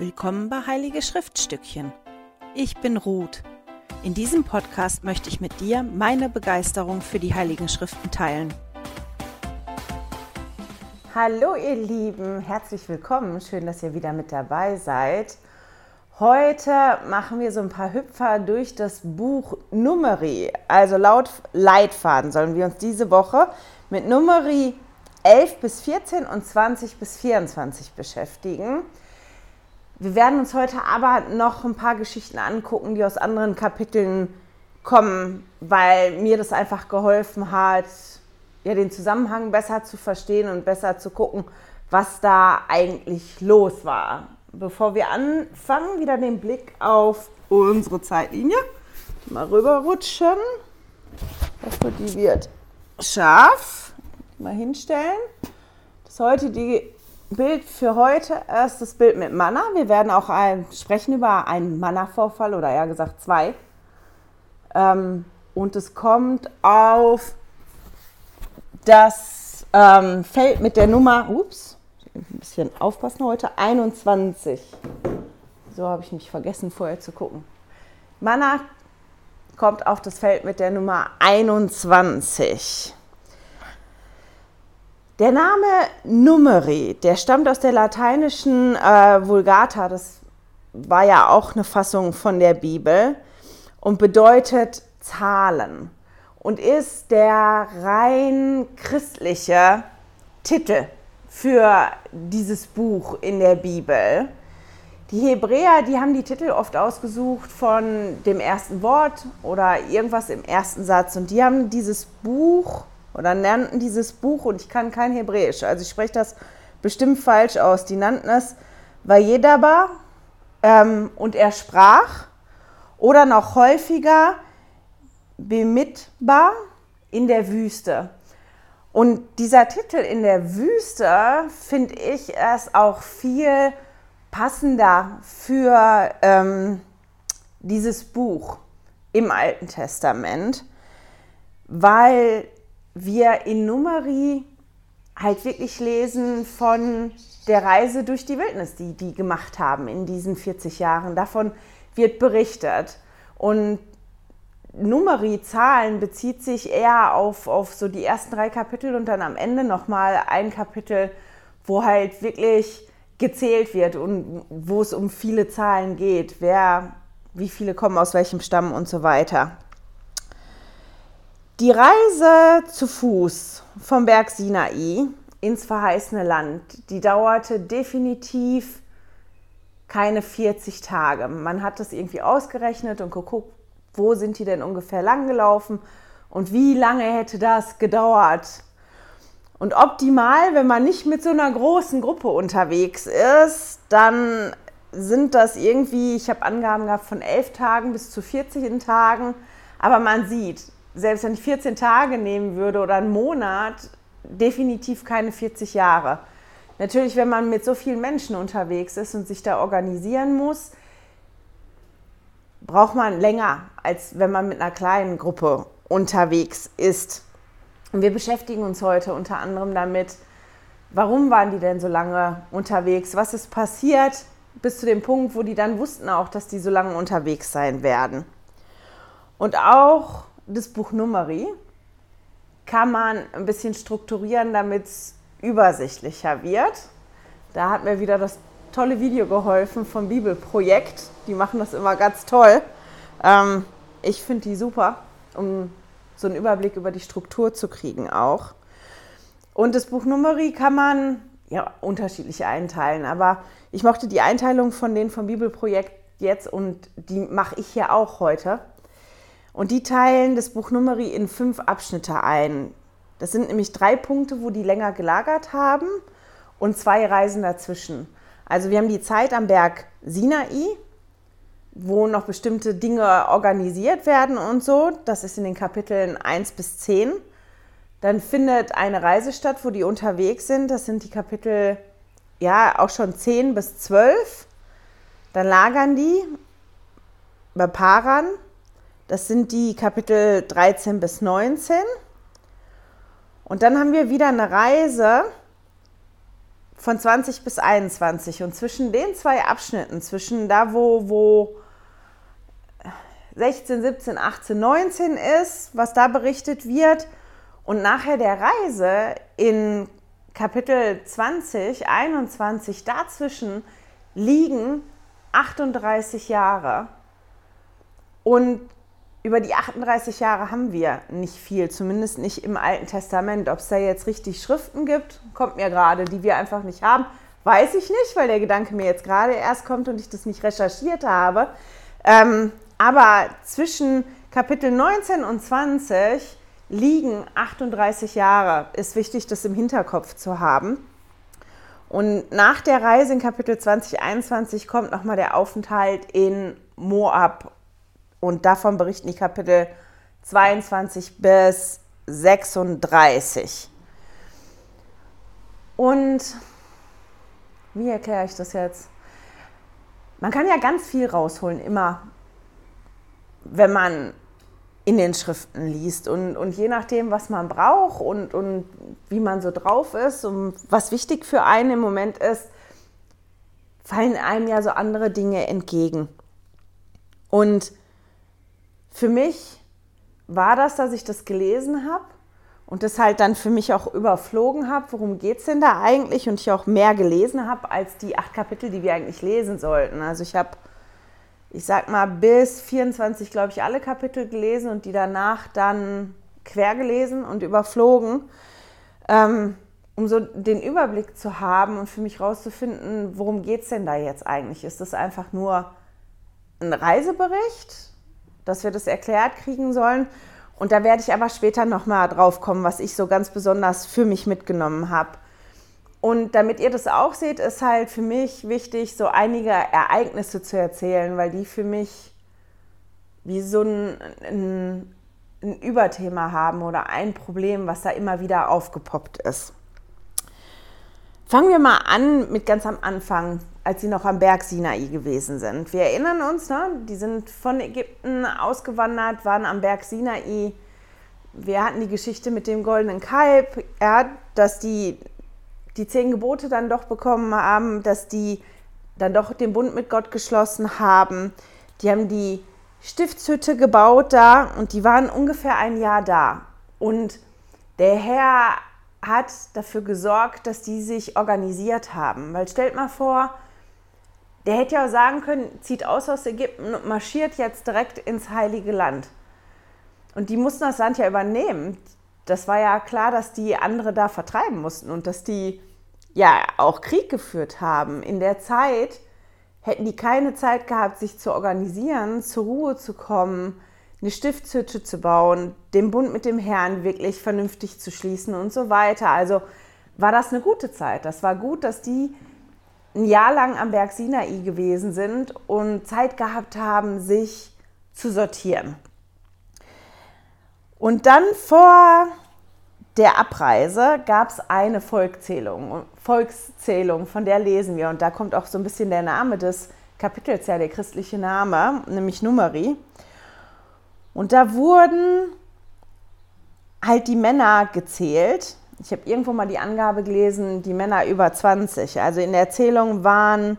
Willkommen bei Heilige Schriftstückchen. Ich bin Ruth. In diesem Podcast möchte ich mit dir meine Begeisterung für die Heiligen Schriften teilen. Hallo ihr Lieben, herzlich willkommen. Schön, dass ihr wieder mit dabei seid. Heute machen wir so ein paar Hüpfer durch das Buch Numeri. Also laut Leitfaden sollen wir uns diese Woche mit Numeri 11 bis 14 und 20 bis 24 beschäftigen. Wir werden uns heute aber noch ein paar Geschichten angucken, die aus anderen Kapiteln kommen, weil mir das einfach geholfen hat, ja, den Zusammenhang besser zu verstehen und besser zu gucken, was da eigentlich los war. Bevor wir anfangen, wieder den Blick auf unsere Zeitlinie. Mal rüberrutschen. Ich hoffe, die wird scharf. Mal hinstellen. Das heutige Bild für heute das Bild mit Manna. Wir werden auch ein, sprechen über einen Manna-Vorfall oder eher gesagt zwei. Ähm, und es kommt auf das ähm, Feld mit der Nummer, ups, ein bisschen aufpassen heute, 21. So habe ich mich vergessen vorher zu gucken. Manna kommt auf das Feld mit der Nummer 21. Der Name Numeri, der stammt aus der lateinischen äh, Vulgata, das war ja auch eine Fassung von der Bibel und bedeutet Zahlen und ist der rein christliche Titel für dieses Buch in der Bibel. Die Hebräer, die haben die Titel oft ausgesucht von dem ersten Wort oder irgendwas im ersten Satz und die haben dieses Buch oder nannten dieses Buch, und ich kann kein Hebräisch, also ich spreche das bestimmt falsch aus, die nannten es Vayedaba ähm, und er sprach oder noch häufiger Bemitba in der Wüste. Und dieser Titel in der Wüste finde ich es auch viel passender für ähm, dieses Buch im Alten Testament, weil wir in Numeri halt wirklich lesen von der Reise durch die Wildnis, die die gemacht haben in diesen 40 Jahren. Davon wird berichtet. Und Numeri-Zahlen bezieht sich eher auf, auf so die ersten drei Kapitel und dann am Ende nochmal ein Kapitel, wo halt wirklich gezählt wird und wo es um viele Zahlen geht, wer, wie viele kommen aus welchem Stamm und so weiter. Die Reise zu Fuß vom Berg Sinai ins verheißene Land, die dauerte definitiv keine 40 Tage. Man hat das irgendwie ausgerechnet und geguckt, wo sind die denn ungefähr langgelaufen und wie lange hätte das gedauert. Und optimal, wenn man nicht mit so einer großen Gruppe unterwegs ist, dann sind das irgendwie, ich habe Angaben gehabt von 11 Tagen bis zu 14 Tagen, aber man sieht, selbst wenn ich 14 Tage nehmen würde oder einen Monat, definitiv keine 40 Jahre. Natürlich, wenn man mit so vielen Menschen unterwegs ist und sich da organisieren muss, braucht man länger, als wenn man mit einer kleinen Gruppe unterwegs ist. Und wir beschäftigen uns heute unter anderem damit, warum waren die denn so lange unterwegs? Was ist passiert bis zu dem Punkt, wo die dann wussten auch, dass die so lange unterwegs sein werden? Und auch das Buch Numeri kann man ein bisschen strukturieren, damit es übersichtlicher wird. Da hat mir wieder das tolle Video geholfen vom Bibelprojekt. Die machen das immer ganz toll. Ähm, ich finde die super, um so einen Überblick über die Struktur zu kriegen auch. Und das Buch Numeri kann man ja unterschiedlich einteilen, aber ich mochte die Einteilung von denen vom Bibelprojekt jetzt und die mache ich hier auch heute. Und die teilen das Buch Numeri in fünf Abschnitte ein. Das sind nämlich drei Punkte, wo die länger gelagert haben und zwei Reisen dazwischen. Also wir haben die Zeit am Berg Sinai, wo noch bestimmte Dinge organisiert werden und so. Das ist in den Kapiteln 1 bis 10. Dann findet eine Reise statt, wo die unterwegs sind. Das sind die Kapitel, ja, auch schon 10 bis 12. Dann lagern die bei Paran. Das sind die Kapitel 13 bis 19. Und dann haben wir wieder eine Reise von 20 bis 21 und zwischen den zwei Abschnitten, zwischen da, wo, wo 16, 17, 18, 19 ist, was da berichtet wird, und nachher der Reise in Kapitel 20, 21, dazwischen liegen 38 Jahre. Und über die 38 Jahre haben wir nicht viel, zumindest nicht im Alten Testament. Ob es da jetzt richtig Schriften gibt, kommt mir gerade, die wir einfach nicht haben, weiß ich nicht, weil der Gedanke mir jetzt gerade erst kommt und ich das nicht recherchiert habe. Ähm, aber zwischen Kapitel 19 und 20 liegen 38 Jahre. Ist wichtig, das im Hinterkopf zu haben. Und nach der Reise in Kapitel 20, 21 kommt nochmal der Aufenthalt in Moab. Und davon berichten die Kapitel 22 bis 36. Und wie erkläre ich das jetzt? Man kann ja ganz viel rausholen, immer wenn man in den Schriften liest. Und, und je nachdem, was man braucht und, und wie man so drauf ist und was wichtig für einen im Moment ist, fallen einem ja so andere Dinge entgegen. Und für mich war das, dass ich das gelesen habe und das halt dann für mich auch überflogen habe, worum geht es denn da eigentlich und ich auch mehr gelesen habe als die acht Kapitel, die wir eigentlich lesen sollten. Also ich habe ich sag mal, bis 24, glaube ich, alle Kapitel gelesen und die danach dann quer gelesen und überflogen, ähm, um so den Überblick zu haben und für mich rauszufinden, worum geht es denn da jetzt eigentlich? Ist das einfach nur ein Reisebericht, dass wir das erklärt kriegen sollen? Und da werde ich aber später nochmal drauf kommen, was ich so ganz besonders für mich mitgenommen habe. Und damit ihr das auch seht, ist halt für mich wichtig, so einige Ereignisse zu erzählen, weil die für mich wie so ein, ein, ein Überthema haben oder ein Problem, was da immer wieder aufgepoppt ist. Fangen wir mal an mit ganz am Anfang, als sie noch am Berg Sinai gewesen sind. Wir erinnern uns, ne? die sind von Ägypten ausgewandert, waren am Berg Sinai. Wir hatten die Geschichte mit dem goldenen Kalb, ja, dass die die zehn Gebote dann doch bekommen haben, dass die dann doch den Bund mit Gott geschlossen haben. Die haben die Stiftshütte gebaut da und die waren ungefähr ein Jahr da. Und der Herr hat dafür gesorgt, dass die sich organisiert haben. Weil stellt mal vor, der hätte ja auch sagen können, zieht aus aus Ägypten und marschiert jetzt direkt ins Heilige Land. Und die mussten das Land ja übernehmen. Das war ja klar, dass die andere da vertreiben mussten und dass die ja auch Krieg geführt haben. In der Zeit hätten die keine Zeit gehabt, sich zu organisieren, zur Ruhe zu kommen, eine Stiftshütte zu bauen, den Bund mit dem Herrn wirklich vernünftig zu schließen und so weiter. Also war das eine gute Zeit. Das war gut, dass die ein Jahr lang am Berg Sinai gewesen sind und Zeit gehabt haben, sich zu sortieren. Und dann vor der Abreise gab es eine Volkszählung, Volkszählung, von der lesen wir. Und da kommt auch so ein bisschen der Name des Kapitels ja, der christliche Name, nämlich Numeri. Und da wurden halt die Männer gezählt. Ich habe irgendwo mal die Angabe gelesen, die Männer über 20. Also in der Zählung waren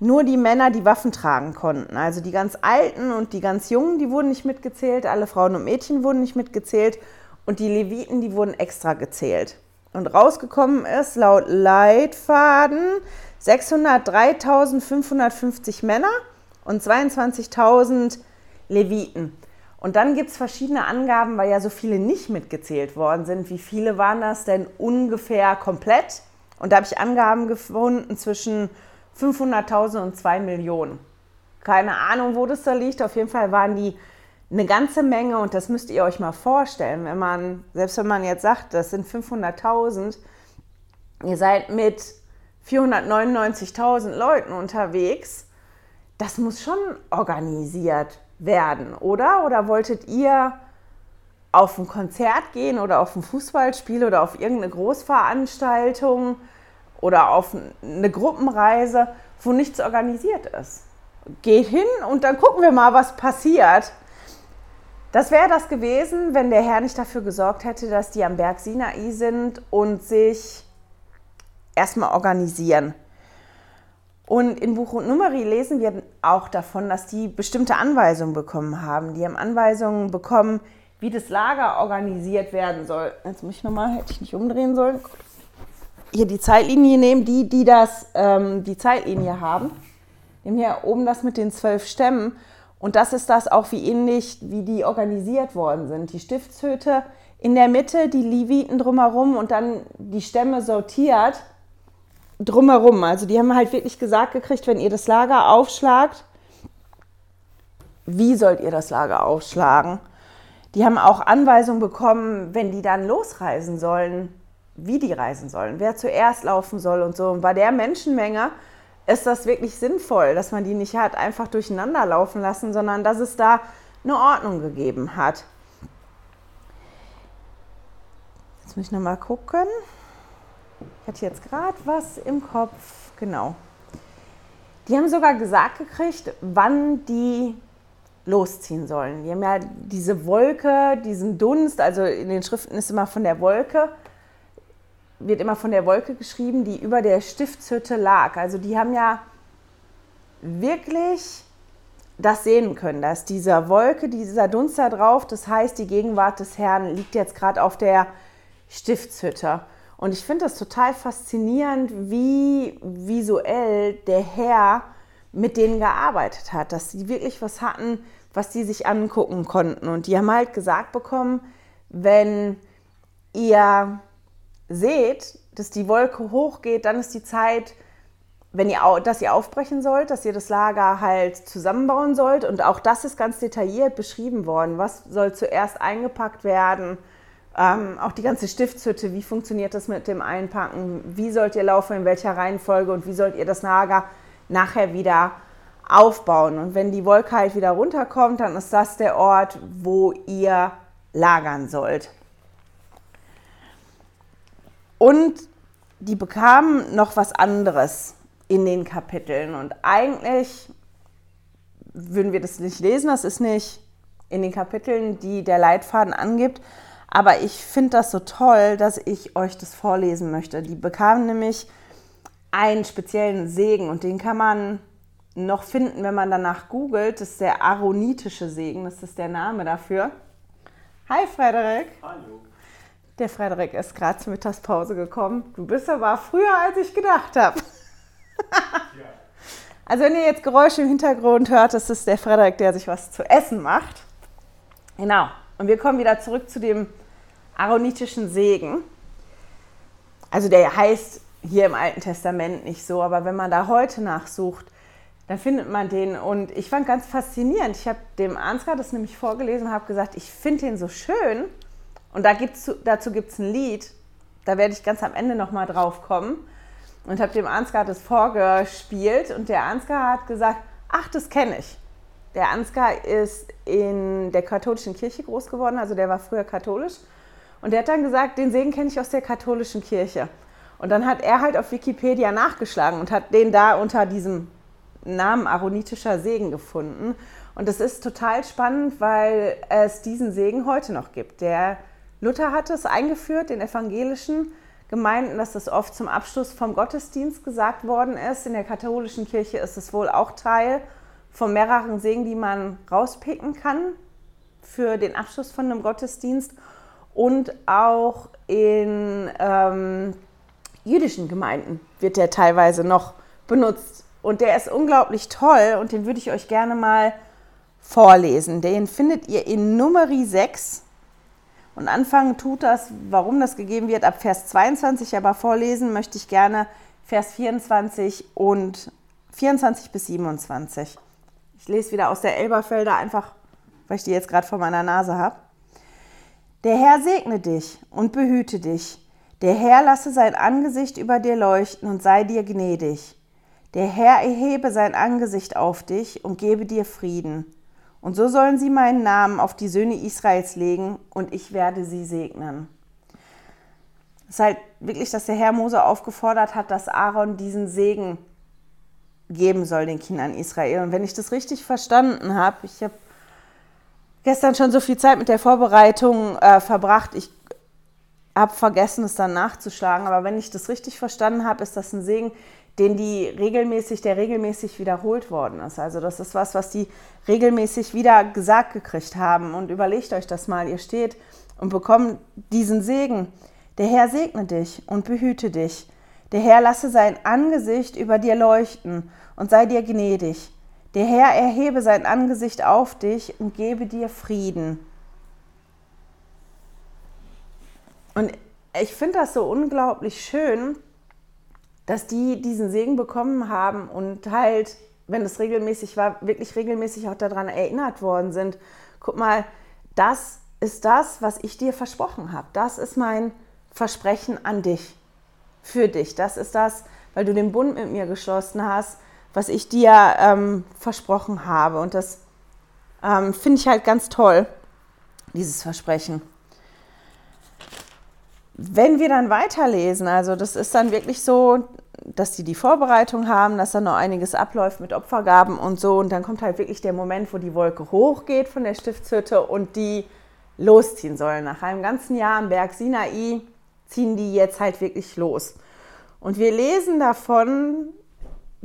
nur die Männer, die Waffen tragen konnten. Also die ganz Alten und die ganz Jungen, die wurden nicht mitgezählt. Alle Frauen und Mädchen wurden nicht mitgezählt. Und die Leviten, die wurden extra gezählt. Und rausgekommen ist laut Leitfaden 603.550 Männer und 22.000 Leviten. Und dann gibt es verschiedene Angaben, weil ja so viele nicht mitgezählt worden sind. Wie viele waren das denn ungefähr komplett? Und da habe ich Angaben gefunden zwischen 500.000 und 2 Millionen. Keine Ahnung, wo das da liegt. Auf jeden Fall waren die eine ganze Menge und das müsst ihr euch mal vorstellen, wenn man, selbst wenn man jetzt sagt, das sind 500.000, ihr seid mit 499.000 Leuten unterwegs, das muss schon organisiert werden, oder? Oder wolltet ihr auf ein Konzert gehen oder auf ein Fußballspiel oder auf irgendeine Großveranstaltung oder auf eine Gruppenreise, wo nichts organisiert ist? Geht hin und dann gucken wir mal, was passiert. Das wäre das gewesen, wenn der Herr nicht dafür gesorgt hätte, dass die am Berg Sinai sind und sich erstmal organisieren. Und in Buch und Numeri lesen wir auch davon, dass die bestimmte Anweisungen bekommen haben. Die haben Anweisungen bekommen, wie das Lager organisiert werden soll. Jetzt muss ich nochmal, hätte ich nicht umdrehen sollen. Hier die Zeitlinie nehmen, die, die das, ähm, die Zeitlinie haben. Haben hier oben das mit den zwölf Stämmen. Und das ist das auch wie ähnlich, wie die organisiert worden sind. Die Stiftshütte in der Mitte, die Leviten drumherum und dann die Stämme sortiert drumherum. Also die haben halt wirklich gesagt gekriegt, wenn ihr das Lager aufschlagt, wie sollt ihr das Lager aufschlagen? Die haben auch Anweisungen bekommen, wenn die dann losreisen sollen, wie die reisen sollen, wer zuerst laufen soll und so. Und bei der Menschenmenge ist das wirklich sinnvoll, dass man die nicht hat einfach durcheinander laufen lassen, sondern dass es da eine Ordnung gegeben hat. Jetzt muss ich nochmal gucken. Ich hatte jetzt gerade was im Kopf. Genau. Die haben sogar gesagt gekriegt, wann die losziehen sollen. Die haben ja diese Wolke, diesen Dunst, also in den Schriften ist immer von der Wolke, wird immer von der Wolke geschrieben, die über der Stiftshütte lag. Also die haben ja wirklich das sehen können, dass dieser Wolke, dieser Dunst da drauf, das heißt, die Gegenwart des Herrn liegt jetzt gerade auf der Stiftshütte. Und ich finde das total faszinierend, wie visuell der Herr mit denen gearbeitet hat, dass sie wirklich was hatten, was sie sich angucken konnten. Und die haben halt gesagt bekommen, wenn ihr seht, dass die Wolke hochgeht, dann ist die Zeit, wenn ihr, dass ihr aufbrechen sollt, dass ihr das Lager halt zusammenbauen sollt. Und auch das ist ganz detailliert beschrieben worden. Was soll zuerst eingepackt werden? Ähm, auch die ganze Stiftshütte, wie funktioniert das mit dem Einpacken? Wie sollt ihr laufen, in welcher Reihenfolge und wie sollt ihr das Lager nachher wieder aufbauen? Und wenn die Wolke halt wieder runterkommt, dann ist das der Ort, wo ihr lagern sollt. Und die bekamen noch was anderes in den Kapiteln. Und eigentlich würden wir das nicht lesen, das ist nicht in den Kapiteln, die der Leitfaden angibt. Aber ich finde das so toll, dass ich euch das vorlesen möchte. Die bekamen nämlich einen speziellen Segen und den kann man noch finden, wenn man danach googelt. Das ist der aaronitische Segen, das ist der Name dafür. Hi Frederik. Hallo. Der Frederik ist gerade zur Mittagspause gekommen. Du bist aber früher, als ich gedacht habe. Ja. Also wenn ihr jetzt Geräusche im Hintergrund hört, das ist der Frederik, der sich was zu essen macht. Genau. Und wir kommen wieder zurück zu dem aaronitischen Segen. Also der heißt hier im Alten Testament nicht so, aber wenn man da heute nachsucht, dann findet man den. Und ich fand ganz faszinierend. Ich habe dem Ansgar das nämlich vorgelesen und habe gesagt, ich finde den so schön. Und da gibt's, dazu gibt es ein Lied, da werde ich ganz am Ende nochmal drauf kommen. Und habe dem Ansgar das vorgespielt und der Ansgar hat gesagt, ach, das kenne ich. Der Ansgar ist in der katholischen Kirche groß geworden, also der war früher katholisch. Und der hat dann gesagt, den Segen kenne ich aus der katholischen Kirche. Und dann hat er halt auf Wikipedia nachgeschlagen und hat den da unter diesem Namen Aaronitischer Segen gefunden. Und das ist total spannend, weil es diesen Segen heute noch gibt. Der Luther hat es eingeführt, den evangelischen Gemeinden, dass das oft zum Abschluss vom Gottesdienst gesagt worden ist. In der katholischen Kirche ist es wohl auch Teil von mehreren Segen, die man rauspicken kann für den Abschluss von einem Gottesdienst und auch in ähm, jüdischen Gemeinden wird der teilweise noch benutzt. Und der ist unglaublich toll und den würde ich euch gerne mal vorlesen. Den findet ihr in Numeri 6. Und anfangen tut das, warum das gegeben wird, ab Vers 22, aber vorlesen möchte ich gerne Vers 24 und 24 bis 27. Ich lese wieder aus der Elberfelder, einfach weil ich die jetzt gerade vor meiner Nase habe. Der Herr segne dich und behüte dich. Der Herr lasse sein Angesicht über dir leuchten und sei dir gnädig. Der Herr erhebe sein Angesicht auf dich und gebe dir Frieden. Und so sollen sie meinen Namen auf die Söhne Israels legen und ich werde sie segnen. Es ist halt wirklich, dass der Herr Mose aufgefordert hat, dass Aaron diesen Segen geben soll den Kindern Israel. Und wenn ich das richtig verstanden habe, ich habe gestern schon so viel Zeit mit der Vorbereitung äh, verbracht. Ich habe vergessen, es dann nachzuschlagen. Aber wenn ich das richtig verstanden habe, ist das ein Segen, den die regelmäßig, der regelmäßig wiederholt worden ist. Also das ist was, was die regelmäßig wieder gesagt gekriegt haben. Und überlegt euch das mal. Ihr steht und bekommt diesen Segen. Der Herr segne dich und behüte dich. Der Herr lasse sein Angesicht über dir leuchten und sei dir gnädig. Der Herr erhebe sein Angesicht auf dich und gebe dir Frieden. Und ich finde das so unglaublich schön, dass die diesen Segen bekommen haben und halt, wenn es regelmäßig war, wirklich regelmäßig auch daran erinnert worden sind. Guck mal, das ist das, was ich dir versprochen habe. Das ist mein Versprechen an dich, für dich. Das ist das, weil du den Bund mit mir geschlossen hast, was ich dir ähm, versprochen habe. Und das ähm, finde ich halt ganz toll, dieses Versprechen. Wenn wir dann weiterlesen, also das ist dann wirklich so, dass die die Vorbereitung haben, dass dann noch einiges abläuft mit Opfergaben und so. Und dann kommt halt wirklich der Moment, wo die Wolke hochgeht von der Stiftshütte und die losziehen sollen. Nach einem ganzen Jahr am Berg Sinai ziehen die jetzt halt wirklich los. Und wir lesen davon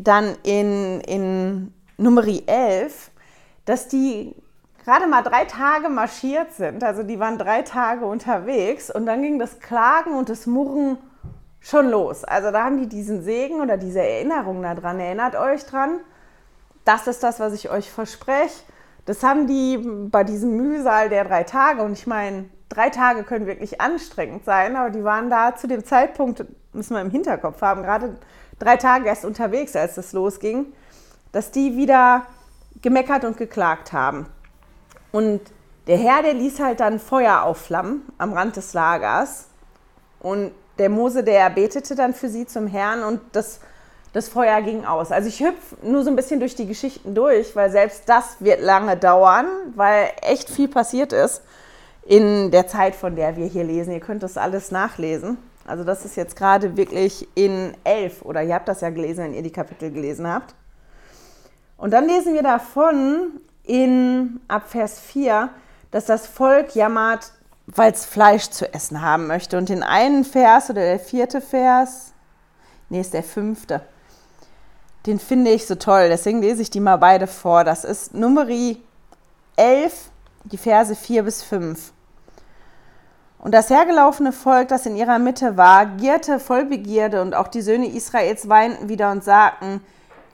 dann in, in Numeri 11, dass die gerade mal drei Tage marschiert sind. Also die waren drei Tage unterwegs und dann ging das Klagen und das Murren schon los. Also da haben die diesen Segen oder diese Erinnerung daran. Erinnert euch dran, das ist das, was ich euch verspreche. Das haben die bei diesem Mühsal der drei Tage. Und ich meine, drei Tage können wirklich anstrengend sein, aber die waren da zu dem Zeitpunkt, müssen wir im Hinterkopf haben, gerade drei Tage erst unterwegs, als das losging, dass die wieder gemeckert und geklagt haben. Und der Herr, der ließ halt dann Feuer aufflammen am Rand des Lagers. Und der Mose, der betete dann für sie zum Herrn und das, das Feuer ging aus. Also ich hüpfe nur so ein bisschen durch die Geschichten durch, weil selbst das wird lange dauern, weil echt viel passiert ist in der Zeit, von der wir hier lesen. Ihr könnt das alles nachlesen. Also das ist jetzt gerade wirklich in elf oder ihr habt das ja gelesen, wenn ihr die Kapitel gelesen habt. Und dann lesen wir davon in ab Vers 4, dass das Volk jammert, weil es Fleisch zu essen haben möchte. Und den einen Vers oder der vierte Vers, nee, ist der fünfte, den finde ich so toll. Deswegen lese ich die mal beide vor. Das ist Numeri 11, die Verse 4 bis 5. Und das hergelaufene Volk, das in ihrer Mitte war, gierte voll Begierde, und auch die Söhne Israels weinten wieder und sagten,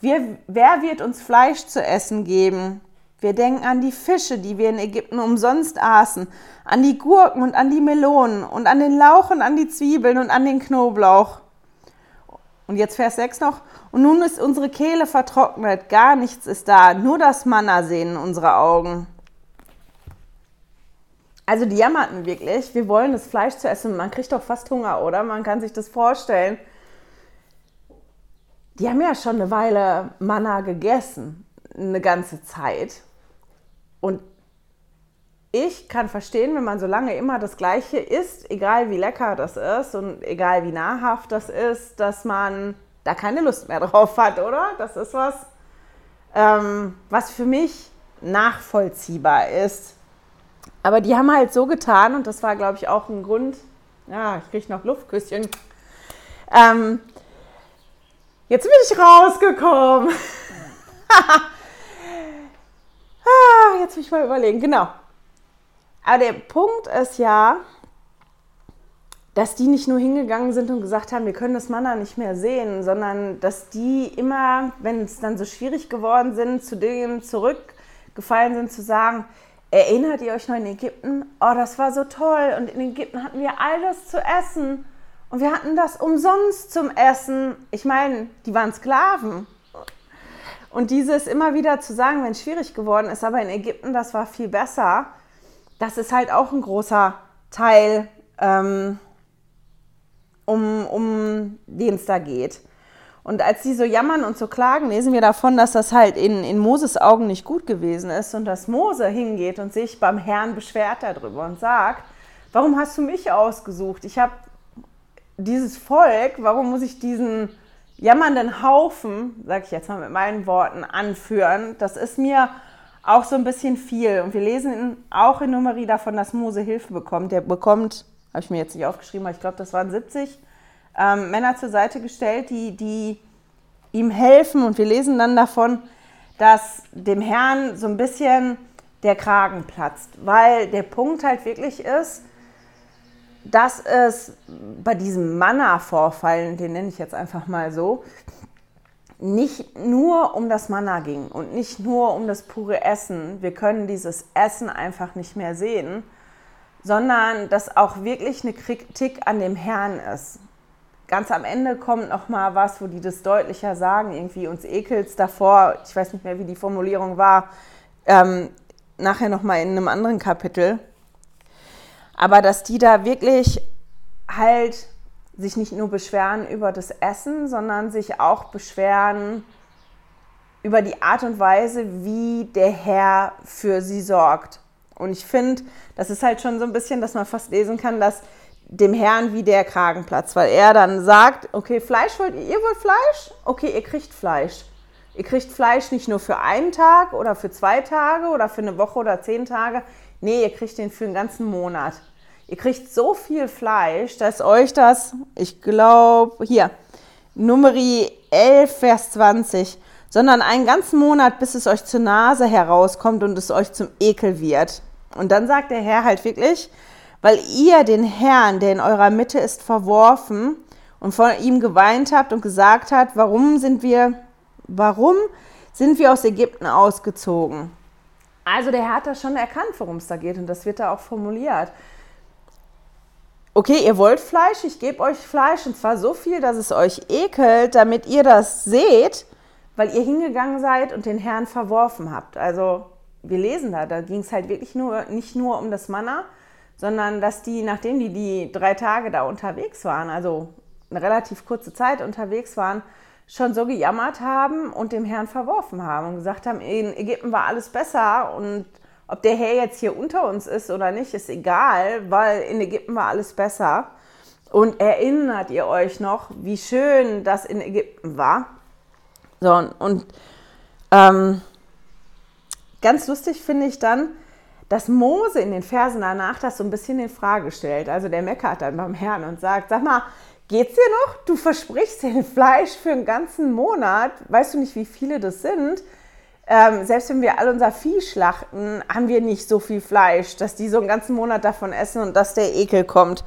wir, wer wird uns Fleisch zu essen geben? Wir denken an die Fische, die wir in Ägypten umsonst aßen, an die Gurken und an die Melonen und an den Lauch und an die Zwiebeln und an den Knoblauch. Und jetzt Vers 6 noch. Und nun ist unsere Kehle vertrocknet, gar nichts ist da, nur das Manna sehen unsere Augen. Also die jammerten wirklich, wir wollen das Fleisch zu essen. Man kriegt doch fast Hunger, oder? Man kann sich das vorstellen. Die haben ja schon eine Weile Manna gegessen, eine ganze Zeit. Und ich kann verstehen, wenn man so lange immer das Gleiche isst, egal wie lecker das ist und egal wie nahrhaft das ist, dass man da keine Lust mehr drauf hat, oder? Das ist was, ähm, was für mich nachvollziehbar ist. Aber die haben halt so getan, und das war, glaube ich, auch ein Grund, ja, ich kriege noch Luftküsschen. Ähm, jetzt bin ich rausgekommen. ah, jetzt muss ich mal überlegen, genau. Aber der Punkt ist ja, dass die nicht nur hingegangen sind und gesagt haben, wir können das Manna nicht mehr sehen, sondern dass die immer, wenn es dann so schwierig geworden sind, zu dem zurückgefallen sind, zu sagen, Erinnert ihr euch noch in Ägypten? Oh, das war so toll. Und in Ägypten hatten wir alles zu essen. Und wir hatten das umsonst zum Essen. Ich meine, die waren Sklaven. Und dieses immer wieder zu sagen, wenn es schwierig geworden ist, aber in Ägypten, das war viel besser, das ist halt auch ein großer Teil, ähm, um, um den es da geht. Und als die so jammern und so klagen, lesen wir davon, dass das halt in, in Moses Augen nicht gut gewesen ist und dass Mose hingeht und sich beim Herrn beschwert darüber und sagt, warum hast du mich ausgesucht? Ich habe dieses Volk, warum muss ich diesen jammernden Haufen, sage ich jetzt mal mit meinen Worten, anführen? Das ist mir auch so ein bisschen viel. Und wir lesen auch in Numeri davon, dass Mose Hilfe bekommt. Der bekommt habe ich mir jetzt nicht aufgeschrieben, aber ich glaube, das waren 70 ähm, Männer zur Seite gestellt, die, die ihm helfen. Und wir lesen dann davon, dass dem Herrn so ein bisschen der Kragen platzt, weil der Punkt halt wirklich ist, dass es bei diesem Manna-Vorfall, den nenne ich jetzt einfach mal so, nicht nur um das Manna ging und nicht nur um das pure Essen. Wir können dieses Essen einfach nicht mehr sehen, sondern dass auch wirklich eine Kritik an dem Herrn ist. Ganz am Ende kommt noch mal was, wo die das deutlicher sagen, irgendwie uns ekels davor. Ich weiß nicht mehr, wie die Formulierung war. Ähm, nachher noch mal in einem anderen Kapitel. Aber dass die da wirklich halt sich nicht nur beschweren über das Essen, sondern sich auch beschweren über die Art und Weise, wie der Herr für sie sorgt. Und ich finde, das ist halt schon so ein bisschen, dass man fast lesen kann, dass dem Herrn wie der Kragen platzt, weil er dann sagt, okay, Fleisch wollt ihr, ihr wollt Fleisch? Okay, ihr kriegt Fleisch. Ihr kriegt Fleisch nicht nur für einen Tag oder für zwei Tage oder für eine Woche oder zehn Tage. Nee, ihr kriegt den für einen ganzen Monat. Ihr kriegt so viel Fleisch, dass euch das, ich glaube, hier, Numeri 11, Vers 20, sondern einen ganzen Monat, bis es euch zur Nase herauskommt und es euch zum Ekel wird. Und dann sagt der Herr halt wirklich, weil ihr den Herrn, der in eurer Mitte ist, verworfen und von ihm geweint habt und gesagt habt, warum sind wir, warum sind wir aus Ägypten ausgezogen? Also der Herr hat da schon erkannt, worum es da geht und das wird da auch formuliert. Okay, ihr wollt Fleisch, ich gebe euch Fleisch und zwar so viel, dass es euch ekelt, damit ihr das seht, weil ihr hingegangen seid und den Herrn verworfen habt. Also wir lesen da, da ging es halt wirklich nur, nicht nur um das Manna, sondern dass die, nachdem die die drei Tage da unterwegs waren, also eine relativ kurze Zeit unterwegs waren, schon so gejammert haben und dem Herrn verworfen haben und gesagt haben, in Ägypten war alles besser und ob der Herr jetzt hier unter uns ist oder nicht, ist egal, weil in Ägypten war alles besser. Und erinnert ihr euch noch, wie schön das in Ägypten war? So, und ähm, ganz lustig finde ich dann, dass Mose in den Versen danach das so ein bisschen in Frage stellt. Also der meckert dann beim Herrn und sagt, sag mal, geht's dir noch? Du versprichst dir Fleisch für einen ganzen Monat. Weißt du nicht, wie viele das sind? Ähm, selbst wenn wir all unser Vieh schlachten, haben wir nicht so viel Fleisch, dass die so einen ganzen Monat davon essen und dass der Ekel kommt.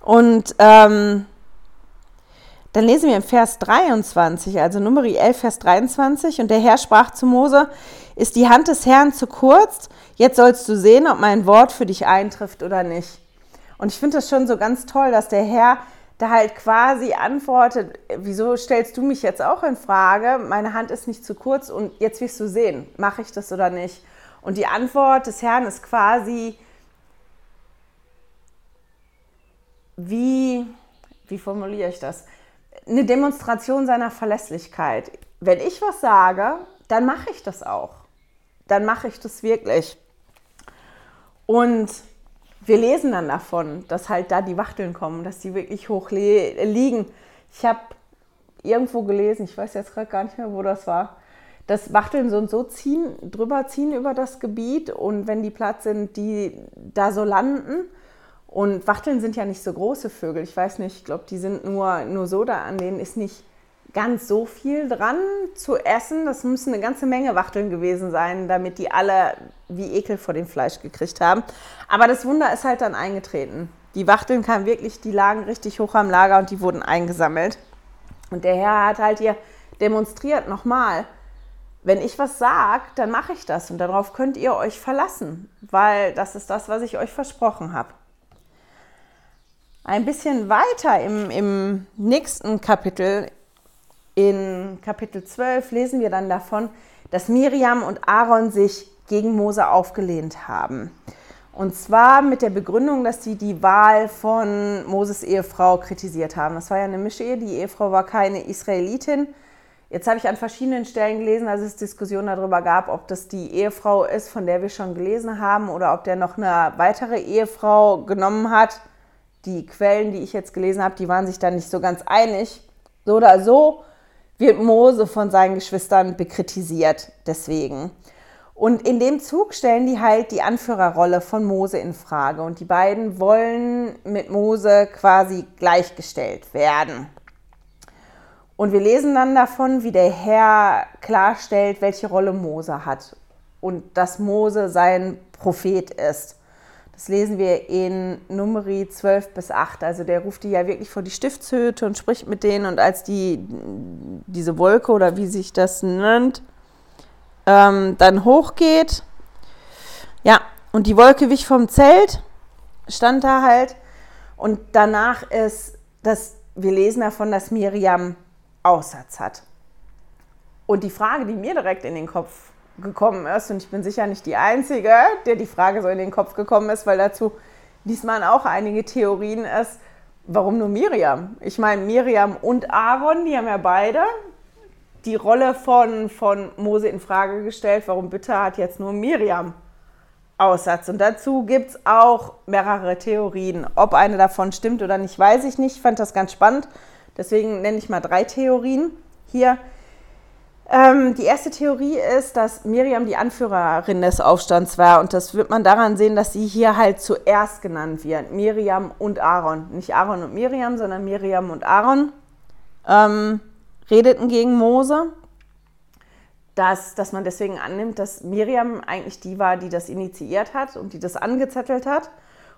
Und ähm, dann lesen wir im Vers 23, also Numeri 11, Vers 23, und der Herr sprach zu Mose, ist die Hand des Herrn zu kurz? Jetzt sollst du sehen, ob mein Wort für dich eintrifft oder nicht. Und ich finde das schon so ganz toll, dass der Herr da halt quasi antwortet, wieso stellst du mich jetzt auch in Frage? Meine Hand ist nicht zu kurz und jetzt wirst du sehen, mache ich das oder nicht? Und die Antwort des Herrn ist quasi, wie, wie formuliere ich das? Eine Demonstration seiner Verlässlichkeit. Wenn ich was sage, dann mache ich das auch. Dann mache ich das wirklich. Und wir lesen dann davon, dass halt da die Wachteln kommen, dass die wirklich hoch liegen. Ich habe irgendwo gelesen, ich weiß jetzt gerade gar nicht mehr, wo das war, dass Wachteln so und so ziehen, drüber ziehen über das Gebiet und wenn die Platz sind, die da so landen. Und Wachteln sind ja nicht so große Vögel. Ich weiß nicht, ich glaube, die sind nur, nur so da, an denen ist nicht ganz so viel dran zu essen. Das müssen eine ganze Menge Wachteln gewesen sein, damit die alle wie Ekel vor dem Fleisch gekriegt haben. Aber das Wunder ist halt dann eingetreten. Die Wachteln kamen wirklich, die lagen richtig hoch am Lager und die wurden eingesammelt. Und der Herr hat halt hier demonstriert nochmal, wenn ich was sage, dann mache ich das und darauf könnt ihr euch verlassen, weil das ist das, was ich euch versprochen habe. Ein bisschen weiter im, im nächsten Kapitel in Kapitel 12 lesen wir dann davon, dass Miriam und Aaron sich gegen Mose aufgelehnt haben. Und zwar mit der Begründung, dass sie die Wahl von Moses Ehefrau kritisiert haben. Das war ja eine Mischehe, die Ehefrau war keine Israelitin. Jetzt habe ich an verschiedenen Stellen gelesen, dass es Diskussionen darüber gab, ob das die Ehefrau ist, von der wir schon gelesen haben, oder ob der noch eine weitere Ehefrau genommen hat. Die Quellen, die ich jetzt gelesen habe, die waren sich da nicht so ganz einig. So oder so wird Mose von seinen Geschwistern bekritisiert deswegen. Und in dem Zug stellen die halt die Anführerrolle von Mose in Frage. Und die beiden wollen mit Mose quasi gleichgestellt werden. Und wir lesen dann davon, wie der Herr klarstellt, welche Rolle Mose hat und dass Mose sein Prophet ist. Das lesen wir in Numeri 12 bis 8. Also der ruft die ja wirklich vor die Stiftshütte und spricht mit denen. Und als die, diese Wolke oder wie sich das nennt, ähm, dann hochgeht, ja, und die Wolke wich vom Zelt, stand da halt. Und danach ist, dass wir lesen davon, dass Miriam Aussatz hat. Und die Frage, die mir direkt in den Kopf gekommen ist, und ich bin sicher nicht die Einzige, der die Frage so in den Kopf gekommen ist, weil dazu diesmal auch einige Theorien ist, warum nur Miriam? Ich meine, Miriam und Aaron, die haben ja beide die Rolle von, von Mose in Frage gestellt. Warum bitte hat jetzt nur Miriam Aussatz? Und dazu gibt es auch mehrere Theorien. Ob eine davon stimmt oder nicht, weiß ich nicht. Ich fand das ganz spannend. Deswegen nenne ich mal drei Theorien hier. Ähm, die erste Theorie ist, dass Miriam die Anführerin des Aufstands war. Und das wird man daran sehen, dass sie hier halt zuerst genannt wird. Miriam und Aaron. Nicht Aaron und Miriam, sondern Miriam und Aaron ähm, redeten gegen Mose. Dass, dass man deswegen annimmt, dass Miriam eigentlich die war, die das initiiert hat und die das angezettelt hat.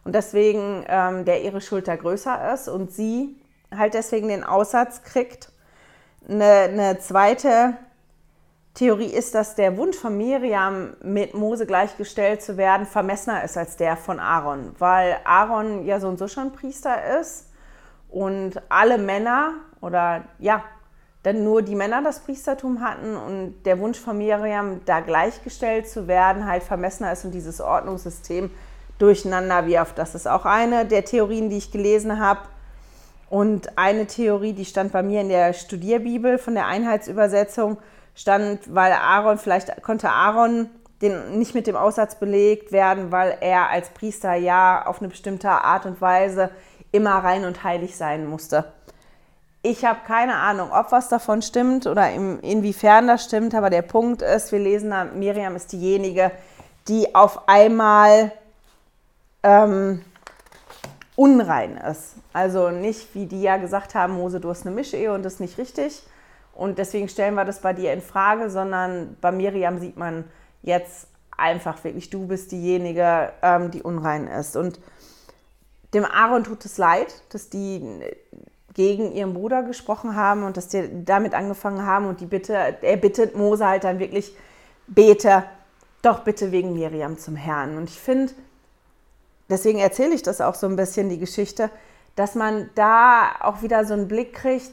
Und deswegen ähm, der ihre Schulter größer ist und sie halt deswegen den Aussatz kriegt. Eine, eine zweite Theorie ist, dass der Wunsch von Miriam mit Mose gleichgestellt zu werden vermessener ist als der von Aaron, weil Aaron ja so und so schon Priester ist und alle Männer oder ja, dann nur die Männer das Priestertum hatten und der Wunsch von Miriam, da gleichgestellt zu werden, halt vermessener ist und dieses Ordnungssystem durcheinander wirft. Das ist auch eine der Theorien, die ich gelesen habe. Und eine Theorie, die stand bei mir in der Studierbibel von der Einheitsübersetzung, stand, weil Aaron, vielleicht konnte Aaron den, nicht mit dem Aussatz belegt werden, weil er als Priester ja auf eine bestimmte Art und Weise immer rein und heilig sein musste. Ich habe keine Ahnung, ob was davon stimmt oder inwiefern das stimmt, aber der Punkt ist, wir lesen da, Miriam ist diejenige, die auf einmal ähm, unrein ist. Also nicht, wie die ja gesagt haben, Mose, du hast eine Mischehe und das ist nicht richtig. Und deswegen stellen wir das bei dir in Frage, sondern bei Miriam sieht man jetzt einfach wirklich, du bist diejenige, ähm, die unrein ist. Und dem Aaron tut es leid, dass die gegen ihren Bruder gesprochen haben und dass die damit angefangen haben und die Bitte, er bittet Mose halt dann wirklich, bete doch bitte wegen Miriam zum Herrn. Und ich finde, deswegen erzähle ich das auch so ein bisschen, die Geschichte, dass man da auch wieder so einen Blick kriegt,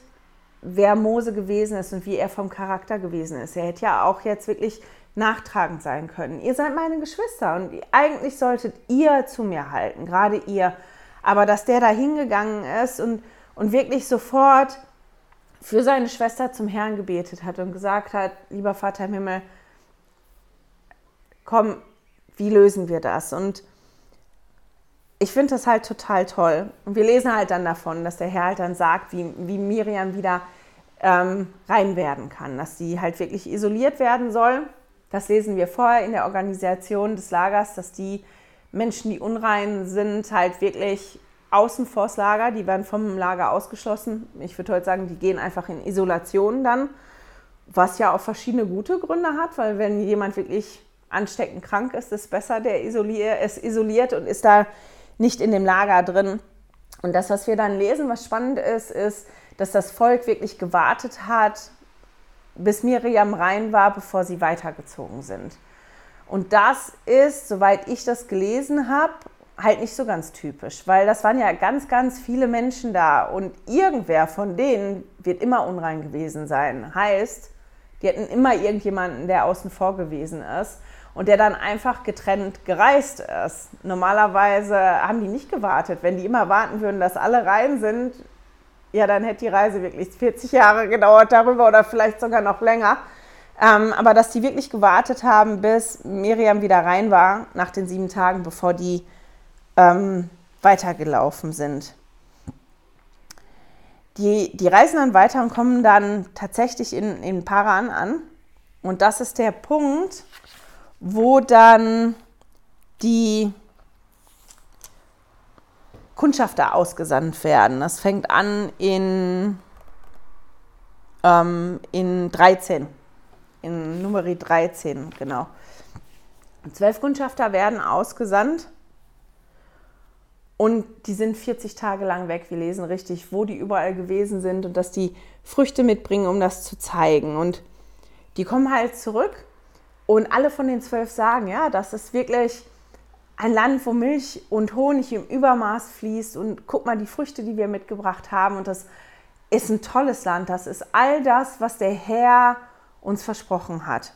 wer Mose gewesen ist und wie er vom Charakter gewesen ist. Er hätte ja auch jetzt wirklich nachtragend sein können. Ihr seid meine Geschwister und eigentlich solltet ihr zu mir halten, gerade ihr. Aber dass der da hingegangen ist und, und wirklich sofort für seine Schwester zum Herrn gebetet hat und gesagt hat, lieber Vater im Himmel, komm, wie lösen wir das? Und ich finde das halt total toll. Und wir lesen halt dann davon, dass der Herr halt dann sagt, wie, wie Miriam wieder ähm, rein werden kann, dass sie halt wirklich isoliert werden soll. Das lesen wir vorher in der Organisation des Lagers, dass die Menschen, die unrein sind, halt wirklich außen vors Lager, die werden vom Lager ausgeschlossen. Ich würde heute sagen, die gehen einfach in Isolation dann, was ja auch verschiedene gute Gründe hat, weil wenn jemand wirklich ansteckend krank ist, ist es besser, der isoliert, ist isoliert und ist da nicht in dem Lager drin. Und das, was wir dann lesen, was spannend ist, ist, dass das Volk wirklich gewartet hat, bis Miriam rein war, bevor sie weitergezogen sind. Und das ist, soweit ich das gelesen habe, halt nicht so ganz typisch, weil das waren ja ganz, ganz viele Menschen da und irgendwer von denen wird immer unrein gewesen sein. Heißt, die hätten immer irgendjemanden, der außen vor gewesen ist und der dann einfach getrennt gereist ist. Normalerweise haben die nicht gewartet. Wenn die immer warten würden, dass alle rein sind, ja, dann hätte die Reise wirklich 40 Jahre gedauert darüber oder vielleicht sogar noch länger. Ähm, aber dass die wirklich gewartet haben, bis Miriam wieder rein war, nach den sieben Tagen, bevor die ähm, weitergelaufen sind. Die, die reisen dann weiter und kommen dann tatsächlich in, in Paran an. Und das ist der Punkt, wo dann die Kundschafter ausgesandt werden. Das fängt an in, ähm, in 13, in Nummer 13, genau. Zwölf Kundschafter werden ausgesandt und die sind 40 Tage lang weg. Wir lesen richtig, wo die überall gewesen sind und dass die Früchte mitbringen, um das zu zeigen. Und die kommen halt zurück und alle von den zwölf sagen, ja, das ist wirklich ein Land, wo Milch und Honig im Übermaß fließt. Und guck mal, die Früchte, die wir mitgebracht haben. Und das ist ein tolles Land. Das ist all das, was der Herr uns versprochen hat.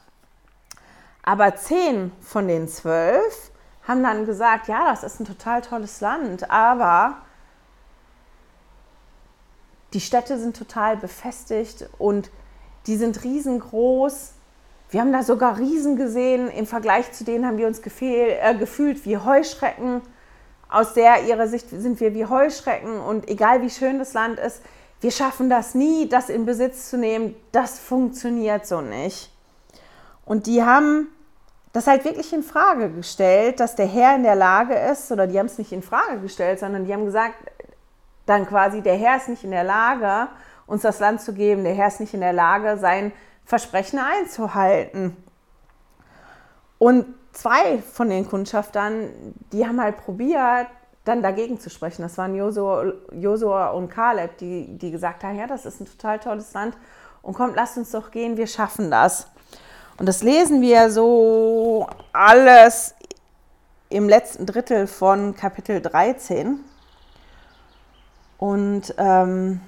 Aber zehn von den zwölf haben dann gesagt, ja, das ist ein total tolles Land, aber die Städte sind total befestigt und die sind riesengroß. Wir haben da sogar Riesen gesehen. Im Vergleich zu denen haben wir uns gefehl, äh, gefühlt wie Heuschrecken. Aus der ihrer Sicht sind wir wie Heuschrecken und egal wie schön das Land ist, wir schaffen das nie, das in Besitz zu nehmen. Das funktioniert so nicht. Und die haben das halt wirklich in Frage gestellt, dass der Herr in der Lage ist, oder die haben es nicht in Frage gestellt, sondern die haben gesagt, dann quasi, der Herr ist nicht in der Lage, uns das Land zu geben, der Herr ist nicht in der Lage, sein Versprechen einzuhalten. Und zwei von den Kundschaftern, die haben halt probiert, dann dagegen zu sprechen. Das waren Josua und Kaleb, die, die gesagt haben, ja, das ist ein total tolles Land und kommt, lasst uns doch gehen, wir schaffen das. Und das lesen wir so alles im letzten Drittel von Kapitel 13. Und ähm,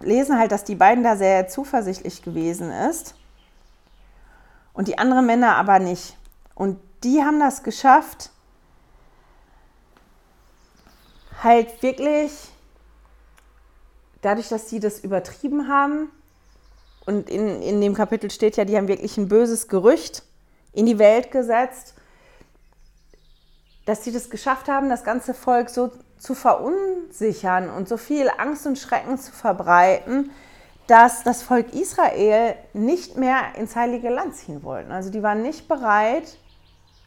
lesen halt, dass die beiden da sehr zuversichtlich gewesen ist und die anderen Männer aber nicht. Und die haben das geschafft, halt wirklich, dadurch, dass sie das übertrieben haben, und in, in dem Kapitel steht ja, die haben wirklich ein böses Gerücht in die Welt gesetzt, dass sie das geschafft haben, das ganze Volk so zu verunsichern und so viel Angst und Schrecken zu verbreiten, dass das Volk Israel nicht mehr ins heilige Land ziehen wollten. Also die waren nicht bereit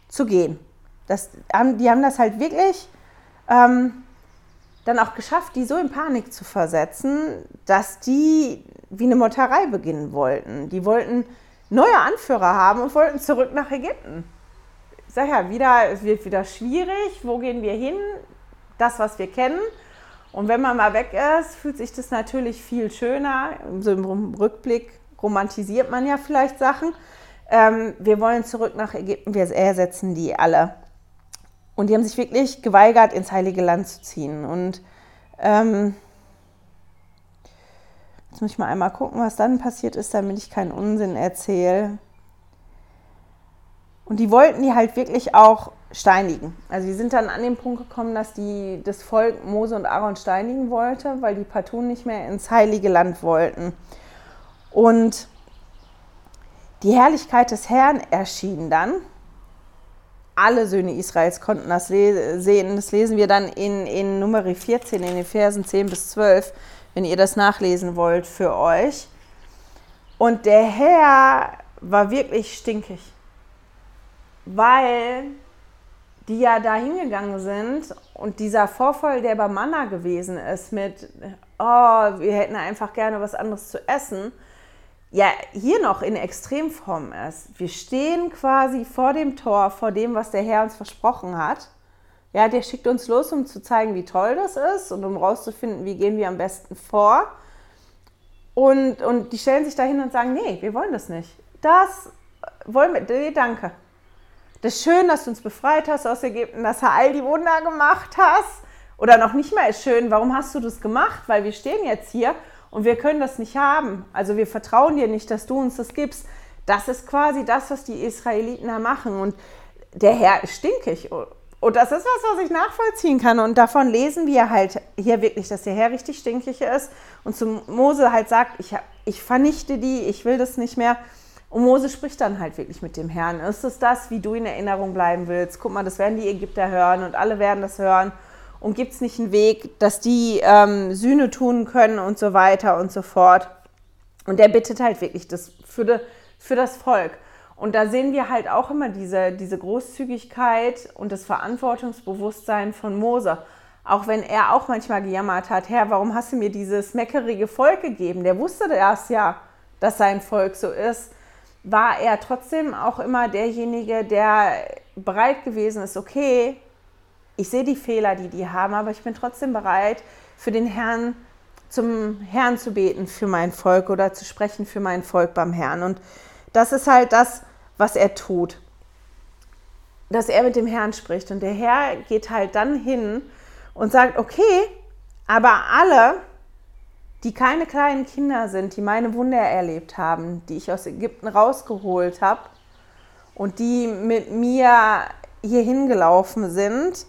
zu gehen. Das, die haben das halt wirklich ähm, dann auch geschafft, die so in Panik zu versetzen, dass die wie eine Motterei beginnen wollten. Die wollten neue Anführer haben und wollten zurück nach Ägypten. Ich sage ja, wieder, es wird wieder schwierig. Wo gehen wir hin? Das, was wir kennen. Und wenn man mal weg ist, fühlt sich das natürlich viel schöner. So im Rückblick romantisiert man ja vielleicht Sachen. Ähm, wir wollen zurück nach Ägypten, wir ersetzen die alle. Und die haben sich wirklich geweigert, ins Heilige Land zu ziehen. Und ähm, Jetzt muss ich mal einmal gucken, was dann passiert ist, damit ich keinen Unsinn erzähle. Und die wollten die halt wirklich auch steinigen. Also die sind dann an den Punkt gekommen, dass die das Volk Mose und Aaron steinigen wollte, weil die partout nicht mehr ins heilige Land wollten. Und die Herrlichkeit des Herrn erschien dann. Alle Söhne Israels konnten das sehen. Das lesen wir dann in, in Nummer 14, in den Versen 10 bis 12 wenn ihr das nachlesen wollt für euch. Und der Herr war wirklich stinkig, weil die ja da hingegangen sind und dieser Vorfall, der bei Manna gewesen ist mit, oh, wir hätten einfach gerne was anderes zu essen, ja, hier noch in Extremform ist. Wir stehen quasi vor dem Tor, vor dem, was der Herr uns versprochen hat. Ja, der schickt uns los, um zu zeigen, wie toll das ist und um rauszufinden, wie gehen wir am besten vor. Und, und die stellen sich dahin und sagen, nee, wir wollen das nicht. Das wollen wir, nee, danke. Das ist schön, dass du uns befreit hast aus Ägypten, dass du all die Wunder gemacht hast. Oder noch nicht mal ist schön, warum hast du das gemacht? Weil wir stehen jetzt hier und wir können das nicht haben. Also wir vertrauen dir nicht, dass du uns das gibst. Das ist quasi das, was die Israeliten da machen. Und der Herr ist stinkig und das ist was, was ich nachvollziehen kann. Und davon lesen wir halt hier wirklich, dass der Herr richtig stinkig ist und zu Mose halt sagt, ich, ich vernichte die, ich will das nicht mehr. Und Mose spricht dann halt wirklich mit dem Herrn. Ist es das, wie du in Erinnerung bleiben willst? Guck mal, das werden die Ägypter hören und alle werden das hören. Und gibt es nicht einen Weg, dass die ähm, Sühne tun können und so weiter und so fort? Und er bittet halt wirklich das für, de, für das Volk. Und da sehen wir halt auch immer diese, diese Großzügigkeit und das Verantwortungsbewusstsein von Mose. Auch wenn er auch manchmal gejammert hat, Herr, warum hast du mir dieses meckerige Volk gegeben? Der wusste das ja, dass sein Volk so ist. War er trotzdem auch immer derjenige, der bereit gewesen ist, okay, ich sehe die Fehler, die die haben, aber ich bin trotzdem bereit, für den Herrn, zum Herrn zu beten für mein Volk oder zu sprechen für mein Volk beim Herrn. Und das ist halt das, was er tut. Dass er mit dem Herrn spricht. Und der Herr geht halt dann hin und sagt, okay, aber alle, die keine kleinen Kinder sind, die meine Wunder erlebt haben, die ich aus Ägypten rausgeholt habe und die mit mir hier hingelaufen sind,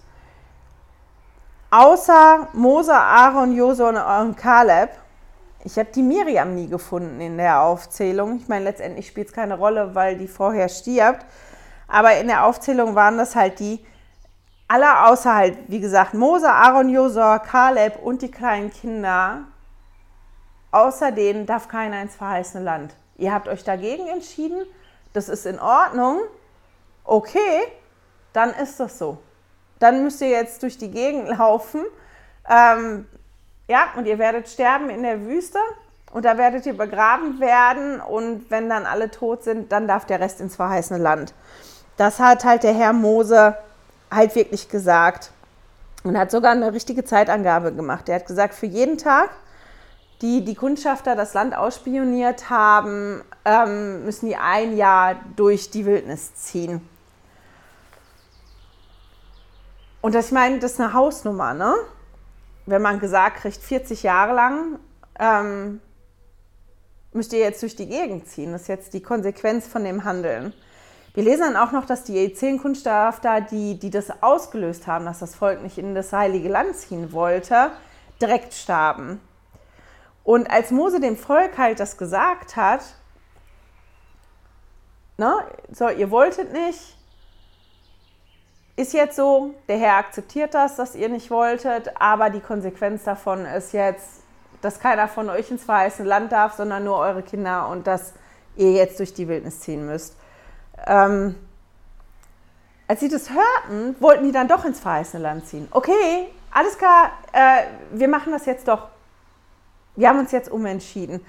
außer Mose, Aaron, Josua und Kaleb, ich habe die Miriam nie gefunden in der Aufzählung. Ich meine, letztendlich spielt es keine Rolle, weil die vorher stirbt. Aber in der Aufzählung waren das halt die, alle außer halt, wie gesagt, Mose, Aaron, Josua, Kaleb und die kleinen Kinder. Außer denen darf keiner ins verheißene Land. Ihr habt euch dagegen entschieden, das ist in Ordnung. Okay, dann ist das so. Dann müsst ihr jetzt durch die Gegend laufen. Ähm, ja, und ihr werdet sterben in der Wüste und da werdet ihr begraben werden und wenn dann alle tot sind, dann darf der Rest ins verheißene Land. Das hat halt der Herr Mose halt wirklich gesagt und hat sogar eine richtige Zeitangabe gemacht. Er hat gesagt, für jeden Tag, die die Kundschafter das Land ausspioniert haben, ähm, müssen die ein Jahr durch die Wildnis ziehen. Und das, ich meine, das ist eine Hausnummer, ne? Wenn man gesagt kriegt, 40 Jahre lang ähm, müsst ihr jetzt durch die Gegend ziehen. Das ist jetzt die Konsequenz von dem Handeln. Wir lesen dann auch noch, dass die zehn Kundschafter, die, die das ausgelöst haben, dass das Volk nicht in das heilige Land ziehen wollte, direkt starben. Und als Mose dem Volk halt das gesagt hat, ne, so, ihr wolltet nicht, ist jetzt so, der Herr akzeptiert das, dass ihr nicht wolltet, aber die Konsequenz davon ist jetzt, dass keiner von euch ins verheißene Land darf, sondern nur eure Kinder und dass ihr jetzt durch die Wildnis ziehen müsst. Ähm, als sie das hörten, wollten die dann doch ins verheißene Land ziehen. Okay, alles klar, äh, wir machen das jetzt doch. Wir haben uns jetzt umentschieden.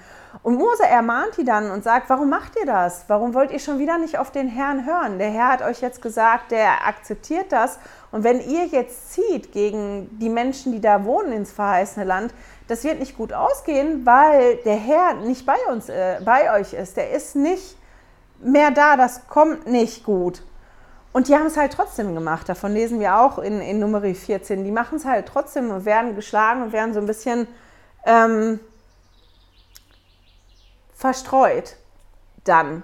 Und Mose ermahnt die dann und sagt, warum macht ihr das? Warum wollt ihr schon wieder nicht auf den Herrn hören? Der Herr hat euch jetzt gesagt, der akzeptiert das. Und wenn ihr jetzt zieht gegen die Menschen, die da wohnen ins verheißene Land, das wird nicht gut ausgehen, weil der Herr nicht bei uns, äh, bei euch ist. Der ist nicht mehr da, das kommt nicht gut. Und die haben es halt trotzdem gemacht. Davon lesen wir auch in, in Nummer 14. Die machen es halt trotzdem und werden geschlagen und werden so ein bisschen ähm, verstreut dann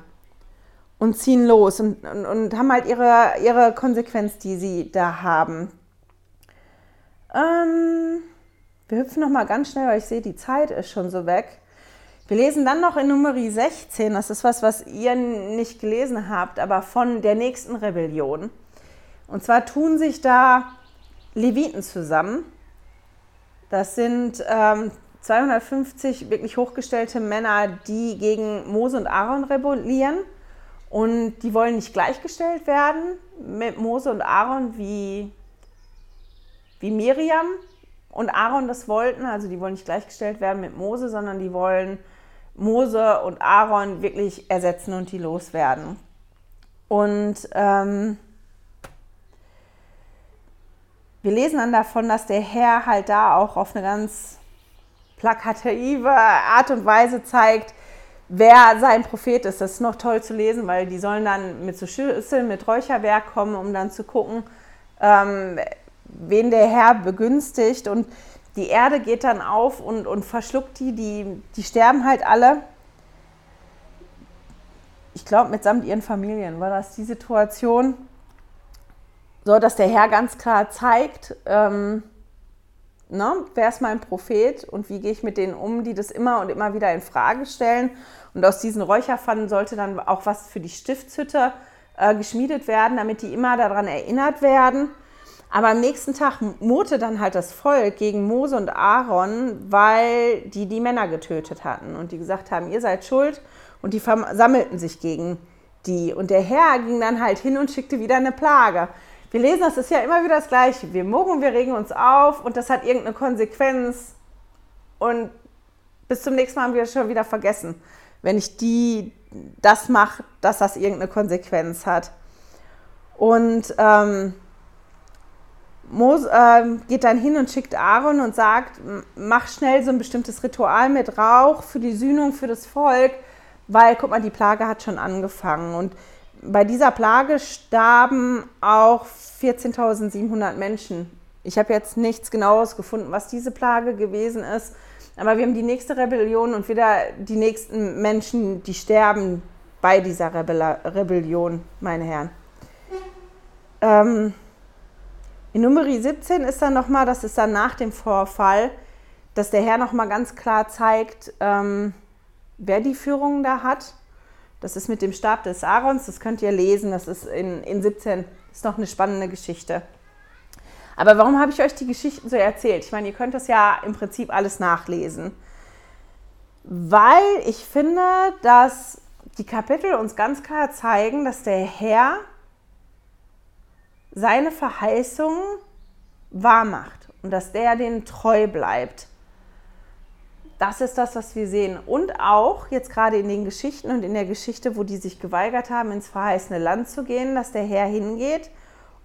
und ziehen los und, und, und, haben halt ihre, ihre Konsequenz, die sie da haben. Ähm, wir hüpfen noch mal ganz schnell, weil ich sehe, die Zeit ist schon so weg. Wir lesen dann noch in Nummer 16, das ist was, was ihr nicht gelesen habt, aber von der nächsten Rebellion. Und zwar tun sich da Leviten zusammen. Das sind ähm, 250 wirklich hochgestellte Männer, die gegen Mose und Aaron rebellieren. Und die wollen nicht gleichgestellt werden mit Mose und Aaron wie, wie Miriam und Aaron das wollten. Also die wollen nicht gleichgestellt werden mit Mose, sondern die wollen Mose und Aaron wirklich ersetzen und die loswerden. Und ähm, wir lesen dann davon, dass der Herr halt da auch auf eine ganz plakative Art und Weise zeigt, wer sein Prophet ist. Das ist noch toll zu lesen, weil die sollen dann mit so Schüsseln, mit Räucherwerk kommen, um dann zu gucken, ähm, wen der Herr begünstigt. Und die Erde geht dann auf und, und verschluckt die, die, die sterben halt alle. Ich glaube, mitsamt ihren Familien war das die Situation. So, dass der Herr ganz klar zeigt, ähm, ne, wer ist mein Prophet und wie gehe ich mit denen um, die das immer und immer wieder in Frage stellen. Und aus diesen Räucherpfannen sollte dann auch was für die Stiftshütte äh, geschmiedet werden, damit die immer daran erinnert werden. Aber am nächsten Tag murrte dann halt das Volk gegen Mose und Aaron, weil die die Männer getötet hatten und die gesagt haben, ihr seid schuld und die versammelten sich gegen die. Und der Herr ging dann halt hin und schickte wieder eine Plage. Wir lesen, das ist ja immer wieder das Gleiche. Wir murren, wir regen uns auf und das hat irgendeine Konsequenz. Und bis zum nächsten Mal haben wir es schon wieder vergessen. Wenn ich die das mache, dass das irgendeine Konsequenz hat. Und ähm, Mose äh, geht dann hin und schickt Aaron und sagt, mach schnell so ein bestimmtes Ritual mit Rauch für die Sühnung für das Volk, weil, guck mal, die Plage hat schon angefangen. Und bei dieser Plage starben auch 14.700 Menschen. Ich habe jetzt nichts Genaues gefunden, was diese Plage gewesen ist. Aber wir haben die nächste Rebellion und wieder die nächsten Menschen, die sterben bei dieser Rebella Rebellion, meine Herren. Ähm, in Nummer 17 ist dann nochmal, das ist dann nach dem Vorfall, dass der Herr nochmal ganz klar zeigt, ähm, wer die Führung da hat. Das ist mit dem Stab des Aarons, das könnt ihr lesen, das ist in, in 17, ist noch eine spannende Geschichte. Aber warum habe ich euch die Geschichten so erzählt? Ich meine, ihr könnt das ja im Prinzip alles nachlesen. Weil ich finde, dass die Kapitel uns ganz klar zeigen, dass der Herr seine Verheißungen wahr macht und dass der denen treu bleibt. Das ist das, was wir sehen. Und auch jetzt gerade in den Geschichten und in der Geschichte, wo die sich geweigert haben, ins verheißene Land zu gehen, dass der Herr hingeht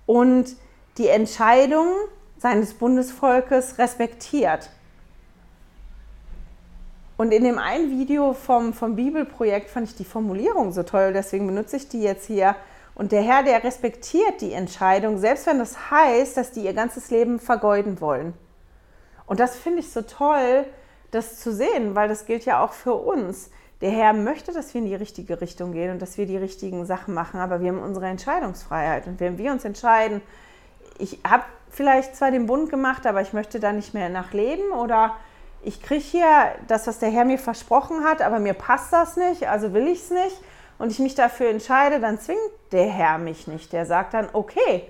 und die Entscheidung seines Bundesvolkes respektiert. Und in dem einen Video vom, vom Bibelprojekt fand ich die Formulierung so toll, deswegen benutze ich die jetzt hier. Und der Herr, der respektiert die Entscheidung, selbst wenn das heißt, dass die ihr ganzes Leben vergeuden wollen. Und das finde ich so toll, das zu sehen, weil das gilt ja auch für uns. Der Herr möchte, dass wir in die richtige Richtung gehen und dass wir die richtigen Sachen machen, aber wir haben unsere Entscheidungsfreiheit. Und wenn wir uns entscheiden, ich habe vielleicht zwar den Bund gemacht, aber ich möchte da nicht mehr nachleben oder ich kriege hier das, was der Herr mir versprochen hat, aber mir passt das nicht, also will ich es nicht und ich mich dafür entscheide, dann zwingt der Herr mich nicht. Der sagt dann, okay,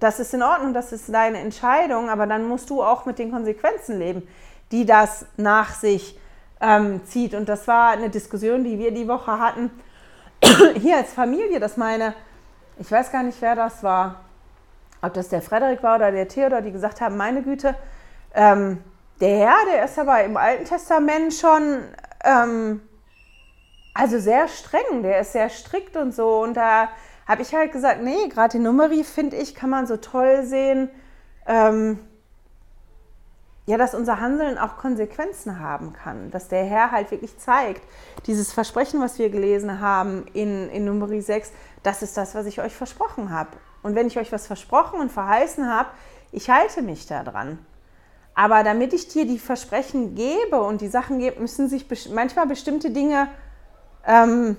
das ist in Ordnung, das ist deine Entscheidung, aber dann musst du auch mit den Konsequenzen leben, die das nach sich ähm, zieht. Und das war eine Diskussion, die wir die Woche hatten, hier als Familie, dass meine, ich weiß gar nicht, wer das war, ob das der Frederik war oder der Theodor, die gesagt haben, meine Güte, ähm, der Herr, der ist aber im Alten Testament schon ähm, also sehr streng, der ist sehr strikt und so. Und da habe ich halt gesagt, nee, gerade die Nummerie, finde ich, kann man so toll sehen, ähm, ja, dass unser Handeln auch Konsequenzen haben kann. Dass der Herr halt wirklich zeigt, dieses Versprechen, was wir gelesen haben in, in Nummerie 6, das ist das, was ich euch versprochen habe. Und wenn ich euch was versprochen und verheißen habe, ich halte mich daran. Aber damit ich dir die Versprechen gebe und die Sachen gebe, müssen sich manchmal bestimmte Dinge ähm,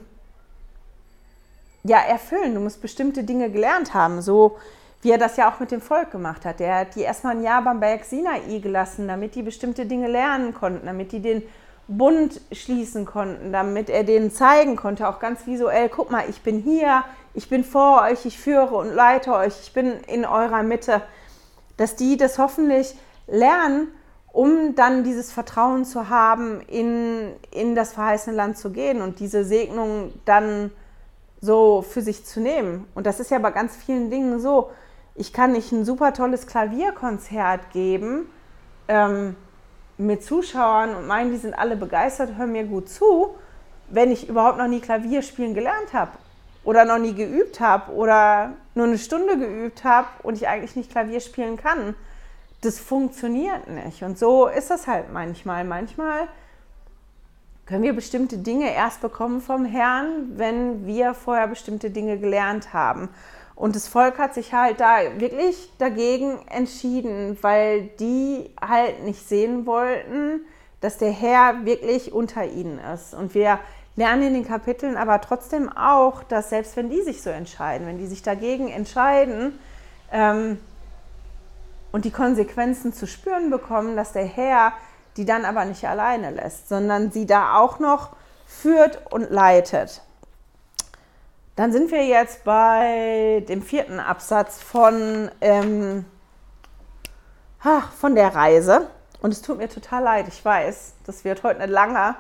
ja, erfüllen. Du musst bestimmte Dinge gelernt haben, so wie er das ja auch mit dem Volk gemacht hat. Er hat die erstmal ein Jahr beim Berg Sinai gelassen, damit die bestimmte Dinge lernen konnten, damit die den Bund schließen konnten, damit er denen zeigen konnte, auch ganz visuell, guck mal, ich bin hier, ich bin vor euch, ich führe und leite euch, ich bin in eurer Mitte, dass die das hoffentlich lernen, um dann dieses Vertrauen zu haben, in, in das verheißene Land zu gehen und diese Segnung dann so für sich zu nehmen. Und das ist ja bei ganz vielen Dingen so. Ich kann nicht ein super tolles Klavierkonzert geben ähm, mit Zuschauern und meinen, die sind alle begeistert, hören mir gut zu, wenn ich überhaupt noch nie Klavier spielen gelernt habe oder noch nie geübt habe oder nur eine Stunde geübt habe und ich eigentlich nicht Klavier spielen kann. Das funktioniert nicht. Und so ist das halt manchmal. Manchmal können wir bestimmte Dinge erst bekommen vom Herrn, wenn wir vorher bestimmte Dinge gelernt haben. Und das Volk hat sich halt da wirklich dagegen entschieden, weil die halt nicht sehen wollten, dass der Herr wirklich unter ihnen ist. Und wir lernen in den Kapiteln aber trotzdem auch, dass selbst wenn die sich so entscheiden, wenn die sich dagegen entscheiden ähm, und die Konsequenzen zu spüren bekommen, dass der Herr die dann aber nicht alleine lässt, sondern sie da auch noch führt und leitet. Dann sind wir jetzt bei dem vierten Absatz von, ähm, ach, von der Reise. Und es tut mir total leid, ich weiß, das wird heute eine lange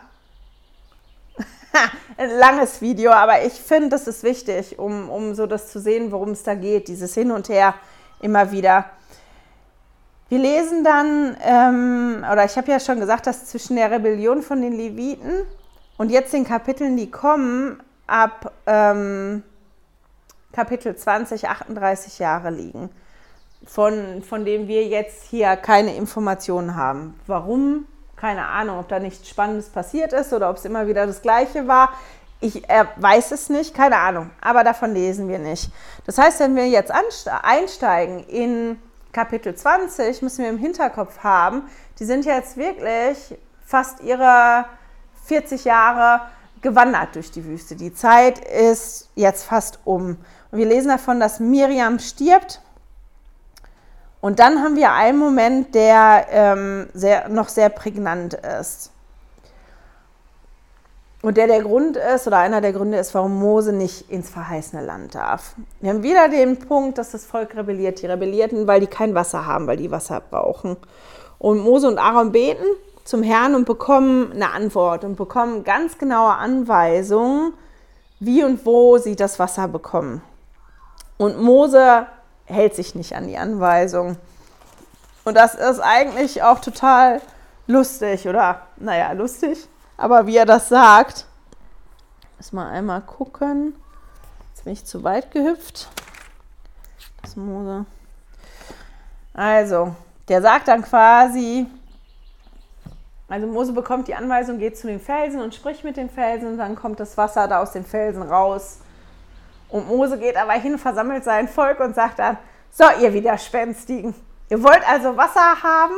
ein langes Video, aber ich finde, das ist wichtig, um, um so das zu sehen, worum es da geht, dieses Hin und Her immer wieder. Wir lesen dann, ähm, oder ich habe ja schon gesagt, dass zwischen der Rebellion von den Leviten und jetzt den Kapiteln, die kommen, ab ähm, Kapitel 20, 38 Jahre liegen, von, von dem wir jetzt hier keine Informationen haben. Warum? Keine Ahnung, ob da nichts Spannendes passiert ist oder ob es immer wieder das Gleiche war. Ich äh, weiß es nicht, keine Ahnung, aber davon lesen wir nicht. Das heißt, wenn wir jetzt einsteigen in Kapitel 20, müssen wir im Hinterkopf haben, die sind jetzt wirklich fast ihre 40 Jahre gewandert durch die Wüste. Die Zeit ist jetzt fast um. Und wir lesen davon, dass Miriam stirbt. Und dann haben wir einen Moment, der ähm, sehr, noch sehr prägnant ist. Und der der Grund ist, oder einer der Gründe ist, warum Mose nicht ins verheißene Land darf. Wir haben wieder den Punkt, dass das Volk rebelliert. Die rebellierten, weil die kein Wasser haben, weil die Wasser brauchen. Und Mose und Aaron beten zum Herrn und bekommen eine Antwort und bekommen ganz genaue Anweisungen, wie und wo sie das Wasser bekommen. Und Mose hält sich nicht an die Anweisung. Und das ist eigentlich auch total lustig, oder naja, lustig aber wie er das sagt, müssen wir einmal gucken. Jetzt bin ich zu weit gehüpft. Das Mose. Also, der sagt dann quasi, also Mose bekommt die Anweisung, geht zu den Felsen und spricht mit den Felsen und dann kommt das Wasser da aus den Felsen raus. Und Mose geht aber hin, versammelt sein Volk und sagt dann, so ihr Widerspenstigen, ihr wollt also Wasser haben?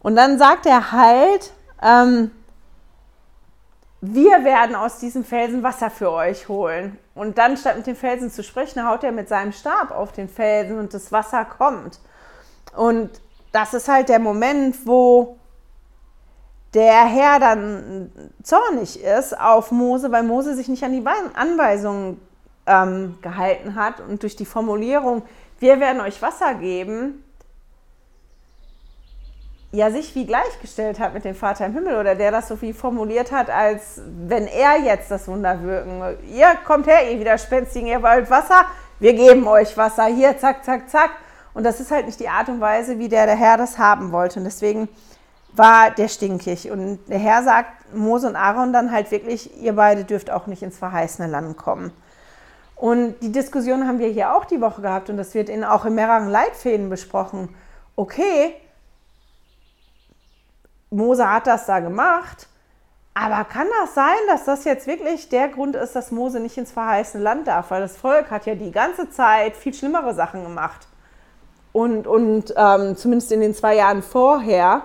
Und dann sagt er halt, ähm, wir werden aus diesem Felsen Wasser für euch holen. Und dann, statt mit dem Felsen zu sprechen, haut er mit seinem Stab auf den Felsen und das Wasser kommt. Und das ist halt der Moment, wo der Herr dann zornig ist auf Mose, weil Mose sich nicht an die Anweisungen ähm, gehalten hat und durch die Formulierung, wir werden euch Wasser geben, ja sich wie gleichgestellt hat mit dem Vater im Himmel oder der das so wie formuliert hat, als wenn er jetzt das Wunder wirken. Ihr kommt her, ihr Widerspenstigen, ihr wollt Wasser, wir geben euch Wasser, hier, zack, zack, zack. Und das ist halt nicht die Art und Weise, wie der, der Herr das haben wollte. Und deswegen war der stinkig. Und der Herr sagt Mose und Aaron dann halt wirklich, ihr beide dürft auch nicht ins verheißene Land kommen. Und die Diskussion haben wir hier auch die Woche gehabt und das wird in, auch in mehreren Leitfäden besprochen. Okay, Mose hat das da gemacht. Aber kann das sein, dass das jetzt wirklich der Grund ist, dass Mose nicht ins verheißene Land darf? Weil das Volk hat ja die ganze Zeit viel schlimmere Sachen gemacht. Und, und ähm, zumindest in den zwei Jahren vorher.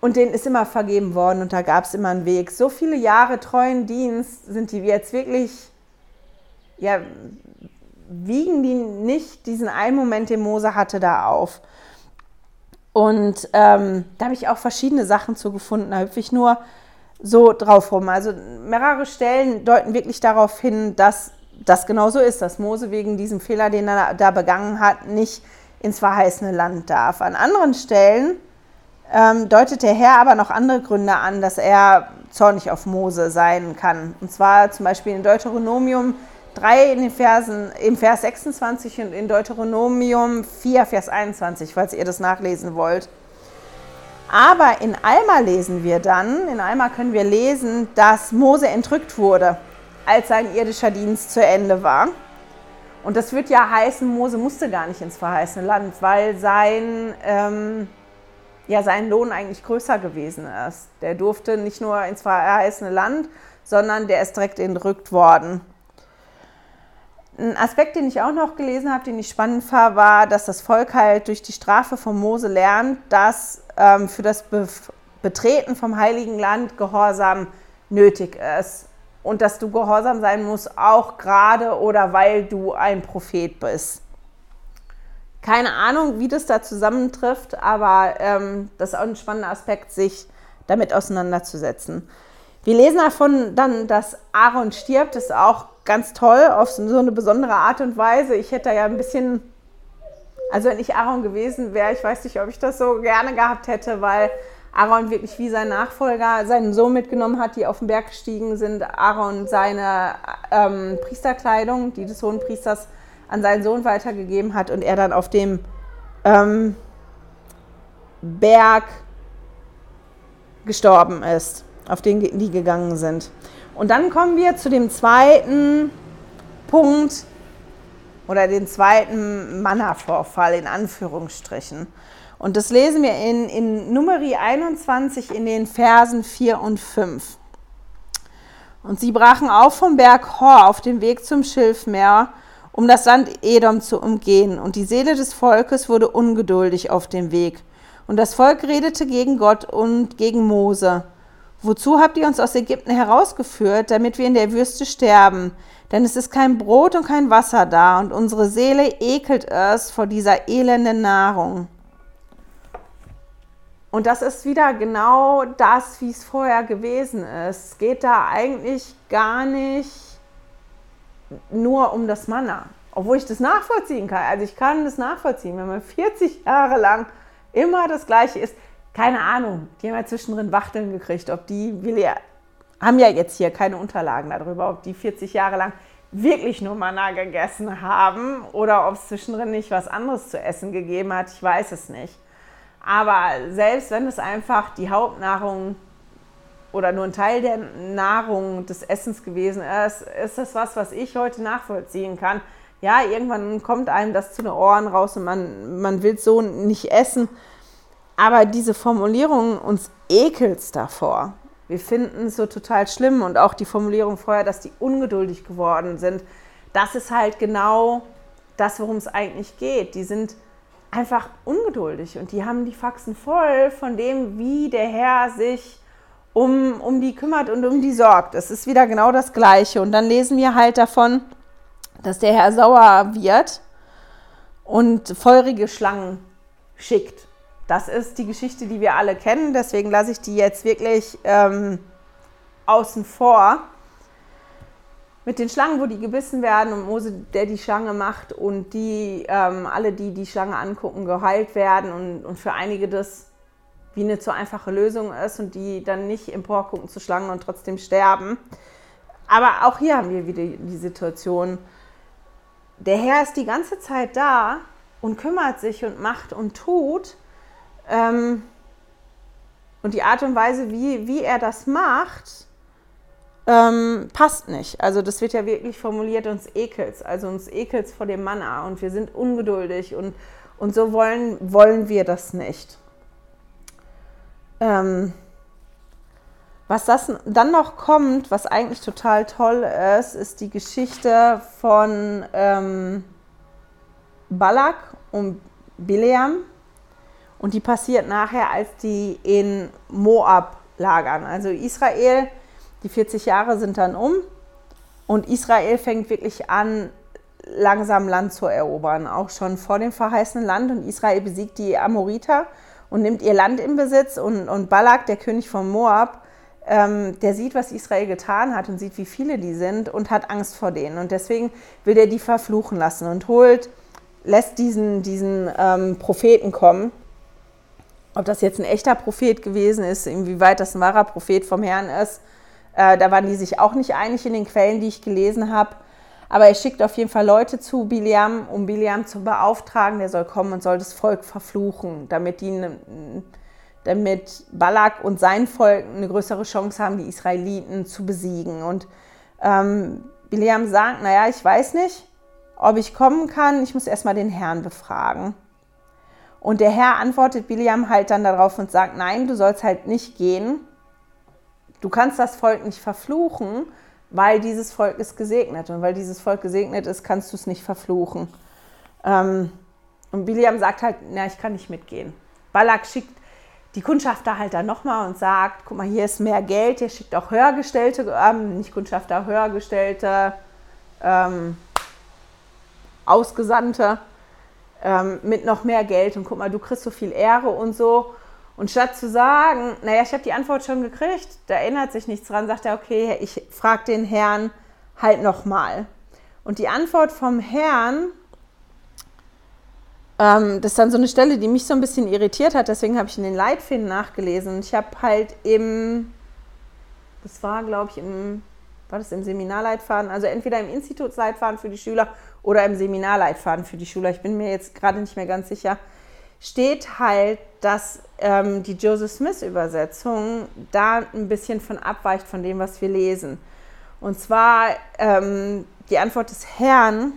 Und denen ist immer vergeben worden und da gab es immer einen Weg. So viele Jahre treuen Dienst sind die jetzt wirklich, ja, wiegen die nicht diesen einen Moment, den Mose hatte, da auf. Und ähm, da habe ich auch verschiedene Sachen zu gefunden. Da hüpfe ich nur so drauf rum. Also mehrere Stellen deuten wirklich darauf hin, dass das genau so ist, dass Mose wegen diesem Fehler, den er da begangen hat, nicht ins verheißene Land darf. An anderen Stellen ähm, deutet der Herr aber noch andere Gründe an, dass er zornig auf Mose sein kann. Und zwar zum Beispiel in Deuteronomium 3 in den Versen, im Vers 26 und in Deuteronomium 4, Vers 21, falls ihr das nachlesen wollt. Aber in Alma lesen wir dann, in Alma können wir lesen, dass Mose entrückt wurde, als sein irdischer Dienst zu Ende war. Und das wird ja heißen, Mose musste gar nicht ins verheißene Land, weil sein, ähm, ja, sein Lohn eigentlich größer gewesen ist. Der durfte nicht nur ins verheißene Land, sondern der ist direkt entrückt worden. Ein Aspekt, den ich auch noch gelesen habe, den ich spannend fand, war, dass das Volk halt durch die Strafe von Mose lernt, dass ähm, für das Be Betreten vom Heiligen Land Gehorsam nötig ist. Und dass du gehorsam sein musst, auch gerade oder weil du ein Prophet bist. Keine Ahnung, wie das da zusammentrifft, aber ähm, das ist auch ein spannender Aspekt, sich damit auseinanderzusetzen. Wir lesen davon dann, dass Aaron stirbt, das ist auch ganz toll auf so eine besondere Art und Weise. Ich hätte ja ein bisschen, also wenn ich Aaron gewesen wäre, ich weiß nicht, ob ich das so gerne gehabt hätte, weil Aaron wirklich wie sein Nachfolger seinen Sohn mitgenommen hat, die auf den Berg gestiegen sind. Aaron seine ähm, Priesterkleidung, die des hohen Priesters, an seinen Sohn weitergegeben hat und er dann auf dem ähm, Berg gestorben ist, auf den die gegangen sind. Und dann kommen wir zu dem zweiten Punkt oder den zweiten Manna-Vorfall in Anführungsstrichen. Und das lesen wir in, in Numeri 21 in den Versen 4 und 5. Und sie brachen auf vom Berg Hor auf dem Weg zum Schilfmeer, um das Land Edom zu umgehen. Und die Seele des Volkes wurde ungeduldig auf dem Weg. Und das Volk redete gegen Gott und gegen Mose. Wozu habt ihr uns aus Ägypten herausgeführt, damit wir in der Wüste sterben? Denn es ist kein Brot und kein Wasser da, und unsere Seele ekelt es vor dieser elenden Nahrung. Und das ist wieder genau das, wie es vorher gewesen ist. Es geht da eigentlich gar nicht nur um das Manna, obwohl ich das nachvollziehen kann. Also ich kann das nachvollziehen, wenn man 40 Jahre lang immer das Gleiche ist. Keine Ahnung, die haben ja zwischendrin Wachteln gekriegt, ob die, wir haben ja jetzt hier keine Unterlagen darüber, ob die 40 Jahre lang wirklich nur Manna gegessen haben oder ob es zwischendrin nicht was anderes zu essen gegeben hat, ich weiß es nicht. Aber selbst wenn es einfach die Hauptnahrung oder nur ein Teil der Nahrung des Essens gewesen ist, ist das was, was ich heute nachvollziehen kann ja, irgendwann kommt einem das zu den Ohren raus und man, man will so nicht essen. Aber diese Formulierung uns ekelt davor. Wir finden es so total schlimm und auch die Formulierung vorher, dass die ungeduldig geworden sind. Das ist halt genau das, worum es eigentlich geht. Die sind einfach ungeduldig und die haben die Faxen voll von dem, wie der Herr sich um, um die kümmert und um die sorgt. Es ist wieder genau das Gleiche. Und dann lesen wir halt davon, dass der Herr sauer wird und feurige Schlangen schickt. Das ist die Geschichte, die wir alle kennen, deswegen lasse ich die jetzt wirklich ähm, außen vor. Mit den Schlangen, wo die gebissen werden und Mose, der die Schlange macht und die, ähm, alle, die die Schlange angucken, geheilt werden und, und für einige das wie eine zu einfache Lösung ist und die dann nicht emporgucken zu Schlangen und trotzdem sterben. Aber auch hier haben wir wieder die Situation, der Herr ist die ganze Zeit da und kümmert sich und macht und tut. Ähm, und die Art und Weise, wie, wie er das macht, ähm, passt nicht. Also das wird ja wirklich formuliert, uns ekels, also uns ekels vor dem Manna und wir sind ungeduldig und, und so wollen, wollen wir das nicht. Ähm, was das dann noch kommt, was eigentlich total toll ist, ist die Geschichte von ähm, Balak und Bileam. Und die passiert nachher, als die in Moab lagern. Also Israel, die 40 Jahre sind dann um und Israel fängt wirklich an, langsam Land zu erobern, auch schon vor dem verheißenen Land. Und Israel besiegt die Amoriter und nimmt ihr Land in Besitz. Und, und Balak, der König von Moab, ähm, der sieht, was Israel getan hat und sieht, wie viele die sind und hat Angst vor denen. Und deswegen will er die verfluchen lassen und holt, lässt diesen, diesen ähm, Propheten kommen. Ob das jetzt ein echter Prophet gewesen ist, inwieweit das ein wahrer Prophet vom Herrn ist, äh, da waren die sich auch nicht einig in den Quellen, die ich gelesen habe. Aber er schickt auf jeden Fall Leute zu Biliam, um Biliam zu beauftragen. Der soll kommen und soll das Volk verfluchen, damit die damit Balak und sein Volk eine größere Chance haben, die Israeliten zu besiegen. Und ähm, Biliam sagt, naja, ich weiß nicht, ob ich kommen kann, ich muss erstmal den Herrn befragen. Und der Herr antwortet Biliam halt dann darauf und sagt, nein, du sollst halt nicht gehen. Du kannst das Volk nicht verfluchen, weil dieses Volk ist gesegnet. Und weil dieses Volk gesegnet ist, kannst du es nicht verfluchen. Ähm, und Biliam sagt halt, na, ich kann nicht mitgehen. Balak schickt die Kundschafter halt dann nochmal und sagt, guck mal, hier ist mehr Geld, ihr schickt auch Höhergestellte, ähm, nicht Kundschafter, Höhergestellte, ähm, Ausgesandte ähm, mit noch mehr Geld und guck mal, du kriegst so viel Ehre und so. Und statt zu sagen, naja, ich habe die Antwort schon gekriegt, da erinnert sich nichts dran, sagt er, okay, ich frage den Herrn halt nochmal. Und die Antwort vom Herrn ähm, das ist dann so eine Stelle, die mich so ein bisschen irritiert hat. Deswegen habe ich in den Leitfinden nachgelesen. Ich habe halt im, das war glaube ich im, war das im Seminarleitfaden, also entweder im Institutsleitfaden für die Schüler oder im Seminarleitfaden für die Schüler. Ich bin mir jetzt gerade nicht mehr ganz sicher. Steht halt, dass ähm, die Joseph Smith-Übersetzung da ein bisschen von abweicht von dem, was wir lesen. Und zwar ähm, die Antwort des Herrn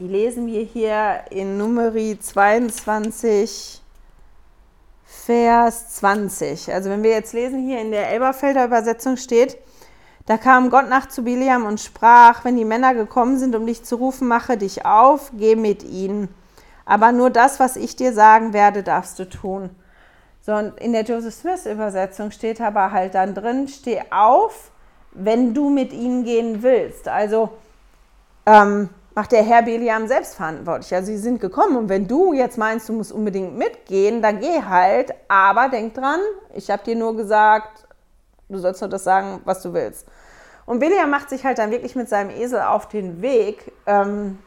die lesen wir hier in Numeri 22, Vers 20. Also wenn wir jetzt lesen, hier in der Elberfelder Übersetzung steht, da kam Gott nach zu Biliam und sprach, wenn die Männer gekommen sind, um dich zu rufen, mache dich auf, geh mit ihnen. Aber nur das, was ich dir sagen werde, darfst du tun. So, und in der Joseph Smith Übersetzung steht aber halt dann drin, steh auf, wenn du mit ihnen gehen willst. Also ähm, macht der Herr Beliam selbst verantwortlich. Also sie sind gekommen und wenn du jetzt meinst, du musst unbedingt mitgehen, dann geh halt. Aber denk dran, ich habe dir nur gesagt, du sollst nur das sagen, was du willst. Und Beliam macht sich halt dann wirklich mit seinem Esel auf den Weg. Ähm,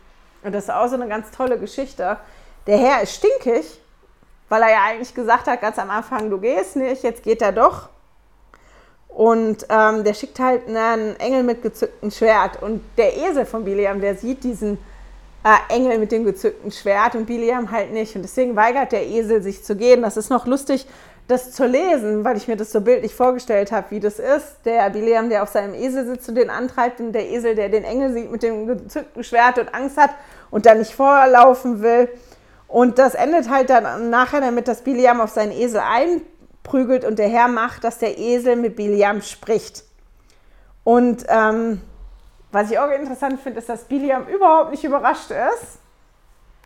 und das ist auch so eine ganz tolle Geschichte. Der Herr ist stinkig, weil er ja eigentlich gesagt hat, ganz am Anfang, du gehst nicht, jetzt geht er doch. Und ähm, der schickt halt einen Engel mit gezücktem Schwert. Und der Esel von Biliam, der sieht diesen äh, Engel mit dem gezückten Schwert und Biliam halt nicht. Und deswegen weigert der Esel sich zu gehen. Das ist noch lustig, das zu lesen, weil ich mir das so bildlich vorgestellt habe, wie das ist. Der Biliam, der auf seinem Esel sitzt und den antreibt, und der Esel, der den Engel sieht mit dem gezückten Schwert und Angst hat und dann nicht vorlaufen will. Und das endet halt dann nachher damit, dass Biliam auf seinen Esel ein prügelt und der Herr macht, dass der Esel mit Biliam spricht. Und ähm, was ich auch interessant finde, ist, dass Biliam überhaupt nicht überrascht ist,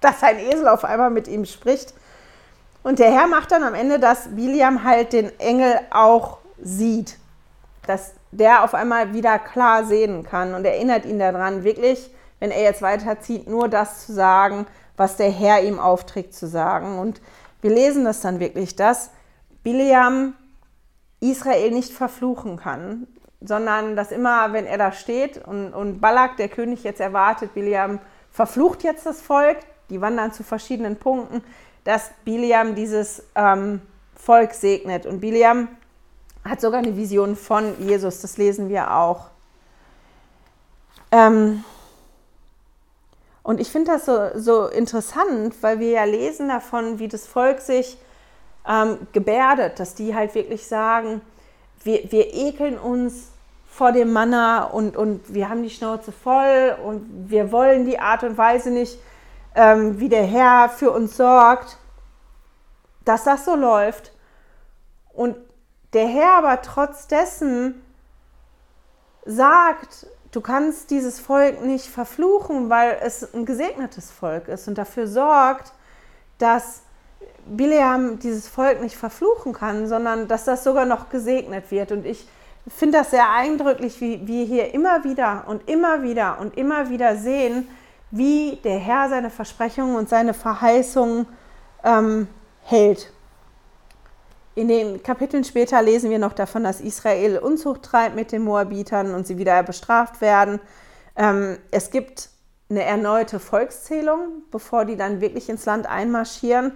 dass sein Esel auf einmal mit ihm spricht. Und der Herr macht dann am Ende, dass Biliam halt den Engel auch sieht, dass der auf einmal wieder klar sehen kann und erinnert ihn daran, wirklich, wenn er jetzt weiterzieht, nur das zu sagen, was der Herr ihm aufträgt zu sagen. Und wir lesen das dann wirklich, dass Bileam Israel nicht verfluchen kann, sondern dass immer, wenn er da steht und, und Balak, der König, jetzt erwartet, Bileam verflucht jetzt das Volk, die wandern zu verschiedenen Punkten, dass Bileam dieses ähm, Volk segnet. Und Bileam hat sogar eine Vision von Jesus, das lesen wir auch. Ähm und ich finde das so, so interessant, weil wir ja lesen davon, wie das Volk sich ähm, gebärdet, dass die halt wirklich sagen, wir, wir ekeln uns vor dem Manna und, und wir haben die Schnauze voll und wir wollen die Art und Weise nicht, ähm, wie der Herr für uns sorgt, dass das so läuft. Und der Herr aber trotz dessen sagt, du kannst dieses Volk nicht verfluchen, weil es ein gesegnetes Volk ist und dafür sorgt, dass Bileam dieses Volk nicht verfluchen kann, sondern dass das sogar noch gesegnet wird. Und ich finde das sehr eindrücklich, wie wir hier immer wieder und immer wieder und immer wieder sehen, wie der Herr seine Versprechungen und seine Verheißungen ähm, hält. In den Kapiteln später lesen wir noch davon, dass Israel Unzucht treibt mit den Moabitern und sie wieder bestraft werden. Ähm, es gibt eine erneute Volkszählung, bevor die dann wirklich ins Land einmarschieren.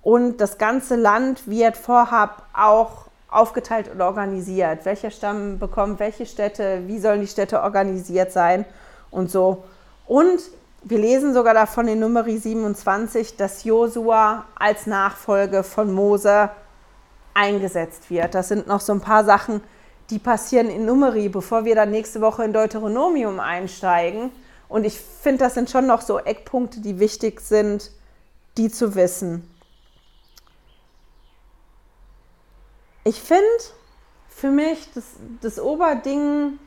Und das ganze Land wird vorab auch aufgeteilt und organisiert. Welcher Stamm bekommt welche Städte, wie sollen die Städte organisiert sein und so. Und wir lesen sogar davon in Numeri 27, dass Josua als Nachfolge von Mose eingesetzt wird. Das sind noch so ein paar Sachen, die passieren in Numeri, bevor wir dann nächste Woche in Deuteronomium einsteigen. Und ich finde, das sind schon noch so Eckpunkte, die wichtig sind, die zu wissen. Ich finde für mich das, das Oberding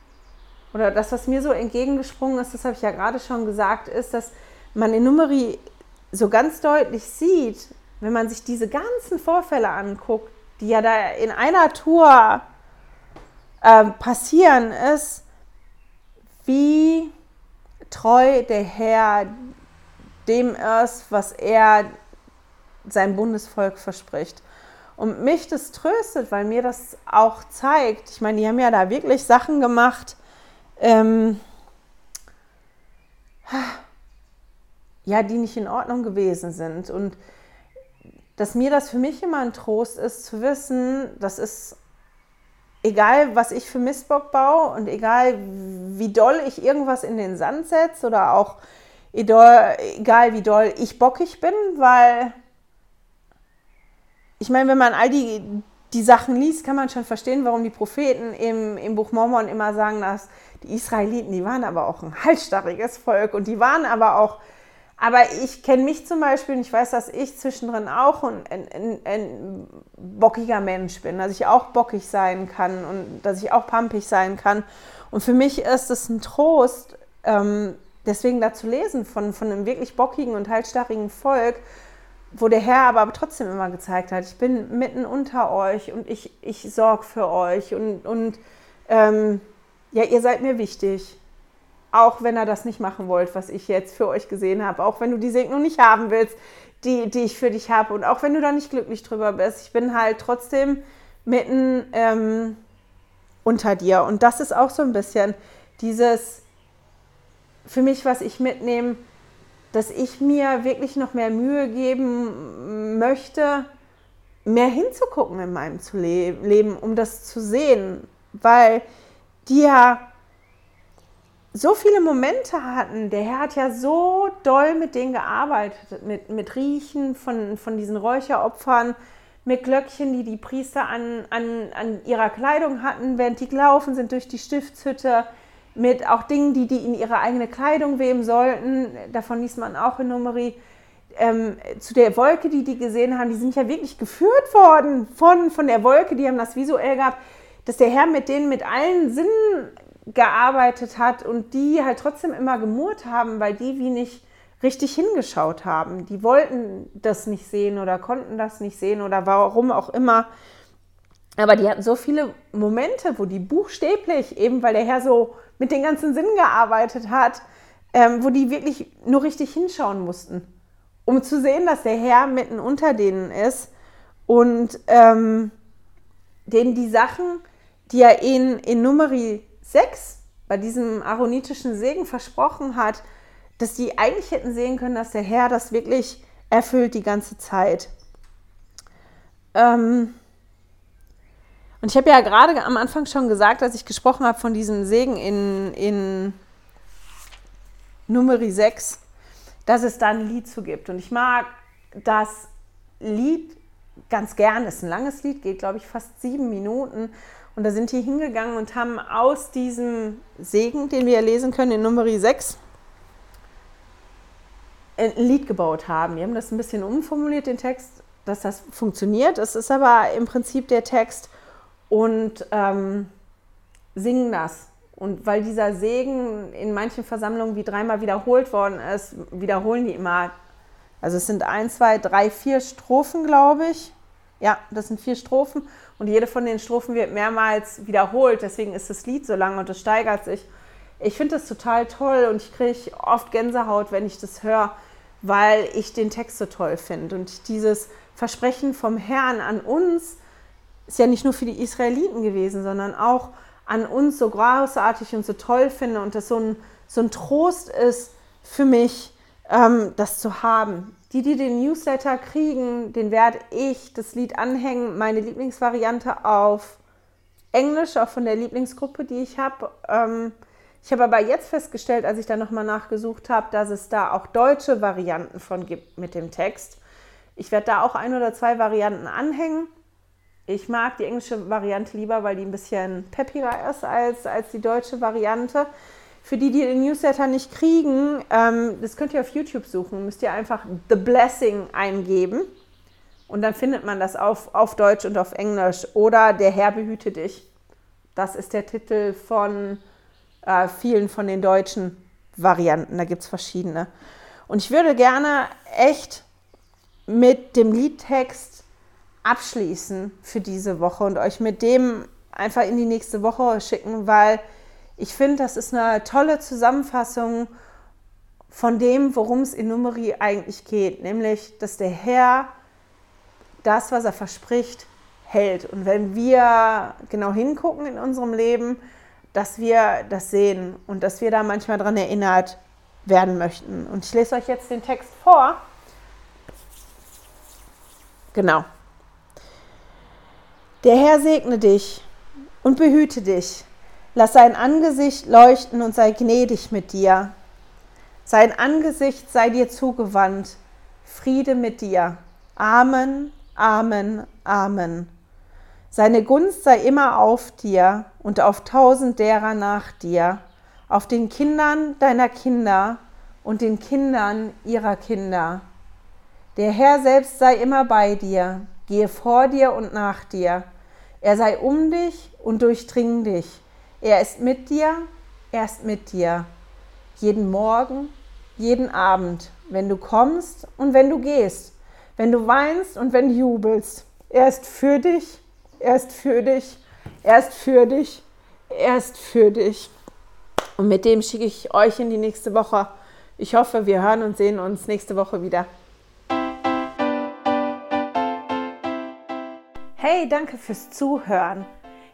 oder das, was mir so entgegengesprungen ist, das habe ich ja gerade schon gesagt, ist, dass man in Numeri so ganz deutlich sieht, wenn man sich diese ganzen Vorfälle anguckt, die ja da in einer Tour äh, passieren, ist, wie treu der Herr dem ist, was er sein Bundesvolk verspricht. Und mich das tröstet, weil mir das auch zeigt. Ich meine, die haben ja da wirklich Sachen gemacht. Ähm, ja, die nicht in Ordnung gewesen sind. Und dass mir das für mich immer ein Trost ist, zu wissen, das ist egal, was ich für Mistbock baue und egal, wie doll ich irgendwas in den Sand setze oder auch egal, wie doll ich bockig bin, weil ich meine, wenn man all die, die Sachen liest, kann man schon verstehen, warum die Propheten im, im Buch Mormon immer sagen, dass die Israeliten, die waren aber auch ein halsstarriges Volk und die waren aber auch aber ich kenne mich zum Beispiel und ich weiß, dass ich zwischendrin auch ein, ein, ein, bockiger Mensch bin, dass ich auch bockig sein kann und dass ich auch pampig sein kann. Und für mich ist es ein Trost, ähm, deswegen da zu lesen von, von einem wirklich bockigen und halsstarrigen Volk, wo der Herr aber trotzdem immer gezeigt hat, ich bin mitten unter euch und ich, ich sorge für euch und, und ähm, ja, ihr seid mir wichtig. Auch wenn er das nicht machen wollt, was ich jetzt für euch gesehen habe, auch wenn du die Segnung nicht haben willst, die, die ich für dich habe. Und auch wenn du da nicht glücklich drüber bist, ich bin halt trotzdem mitten ähm, unter dir. Und das ist auch so ein bisschen dieses, für mich, was ich mitnehme, dass ich mir wirklich noch mehr Mühe geben möchte, mehr hinzugucken in meinem Leben, um das zu sehen, weil die ja so viele Momente hatten. Der Herr hat ja so doll mit denen gearbeitet, mit, mit Riechen von, von diesen Räucheropfern, mit Glöckchen, die die Priester an, an, an ihrer Kleidung hatten, während die gelaufen sind durch die Stiftshütte, mit auch Dingen, die die in ihre eigene Kleidung weben sollten. Davon liest man auch in Numeri. Ähm, zu der Wolke, die die gesehen haben, die sind ja wirklich geführt worden von, von der Wolke, die haben das visuell gehabt, dass der Herr mit denen mit allen Sinnen gearbeitet hat und die halt trotzdem immer gemurrt haben, weil die wie nicht richtig hingeschaut haben. Die wollten das nicht sehen oder konnten das nicht sehen oder warum auch immer. Aber die hatten so viele Momente, wo die buchstäblich, eben weil der Herr so mit den ganzen Sinnen gearbeitet hat, ähm, wo die wirklich nur richtig hinschauen mussten, um zu sehen, dass der Herr mitten unter denen ist und ähm, denen die Sachen, die er in, in Numeri 6 bei diesem aaronitischen Segen versprochen hat, dass die eigentlich hätten sehen können, dass der Herr das wirklich erfüllt die ganze Zeit. Ähm und ich habe ja gerade am Anfang schon gesagt, als ich gesprochen habe von diesem Segen in, in Numeri 6, dass es da ein Lied zu gibt. Und ich mag das Lied ganz gern. Es ist ein langes Lied, geht, glaube ich, fast sieben Minuten. Und da sind die hingegangen und haben aus diesem Segen, den wir lesen können in Nummer 6, ein Lied gebaut haben. Die haben das ein bisschen umformuliert, den Text, dass das funktioniert. Es ist aber im Prinzip der Text und ähm, singen das. Und weil dieser Segen in manchen Versammlungen wie dreimal wiederholt worden ist, wiederholen die immer. Also es sind ein, zwei, drei, vier Strophen, glaube ich. Ja, das sind vier Strophen und jede von den Strophen wird mehrmals wiederholt. Deswegen ist das Lied so lang und es steigert sich. Ich finde das total toll und ich kriege oft Gänsehaut, wenn ich das höre, weil ich den Text so toll finde. Und dieses Versprechen vom Herrn an uns ist ja nicht nur für die Israeliten gewesen, sondern auch an uns so großartig und so toll finde und das so ein, so ein Trost ist für mich, ähm, das zu haben. Die, die den Newsletter kriegen, den werde ich das Lied anhängen, meine Lieblingsvariante auf Englisch, auch von der Lieblingsgruppe, die ich habe. Ähm, ich habe aber jetzt festgestellt, als ich da nochmal nachgesucht habe, dass es da auch deutsche Varianten von gibt mit dem Text. Ich werde da auch ein oder zwei Varianten anhängen. Ich mag die englische Variante lieber, weil die ein bisschen peppiger ist als, als die deutsche Variante. Für die, die den Newsletter nicht kriegen, ähm, das könnt ihr auf YouTube suchen. Müsst ihr einfach The Blessing eingeben. Und dann findet man das auf, auf Deutsch und auf Englisch. Oder Der Herr behüte dich. Das ist der Titel von äh, vielen von den deutschen Varianten. Da gibt es verschiedene. Und ich würde gerne echt mit dem Liedtext abschließen für diese Woche und euch mit dem einfach in die nächste Woche schicken, weil ich finde, das ist eine tolle Zusammenfassung von dem, worum es in Numeri eigentlich geht, nämlich, dass der Herr das, was er verspricht, hält. Und wenn wir genau hingucken in unserem Leben, dass wir das sehen und dass wir da manchmal daran erinnert werden möchten. Und ich lese euch jetzt den Text vor. Genau. Der Herr segne dich und behüte dich. Lass sein Angesicht leuchten und sei gnädig mit dir. Sein Angesicht sei dir zugewandt. Friede mit dir. Amen, Amen, Amen. Seine Gunst sei immer auf dir und auf tausend derer nach dir, auf den Kindern deiner Kinder und den Kindern ihrer Kinder. Der Herr selbst sei immer bei dir, gehe vor dir und nach dir. Er sei um dich und durchdring dich. Er ist mit dir, er ist mit dir. Jeden Morgen, jeden Abend, wenn du kommst und wenn du gehst, wenn du weinst und wenn du jubelst. Er ist für dich er ist für dich, er ist für dich, er ist für dich. Und mit dem schicke ich euch in die nächste Woche. Ich hoffe, wir hören und sehen uns nächste Woche wieder. Hey, danke fürs Zuhören.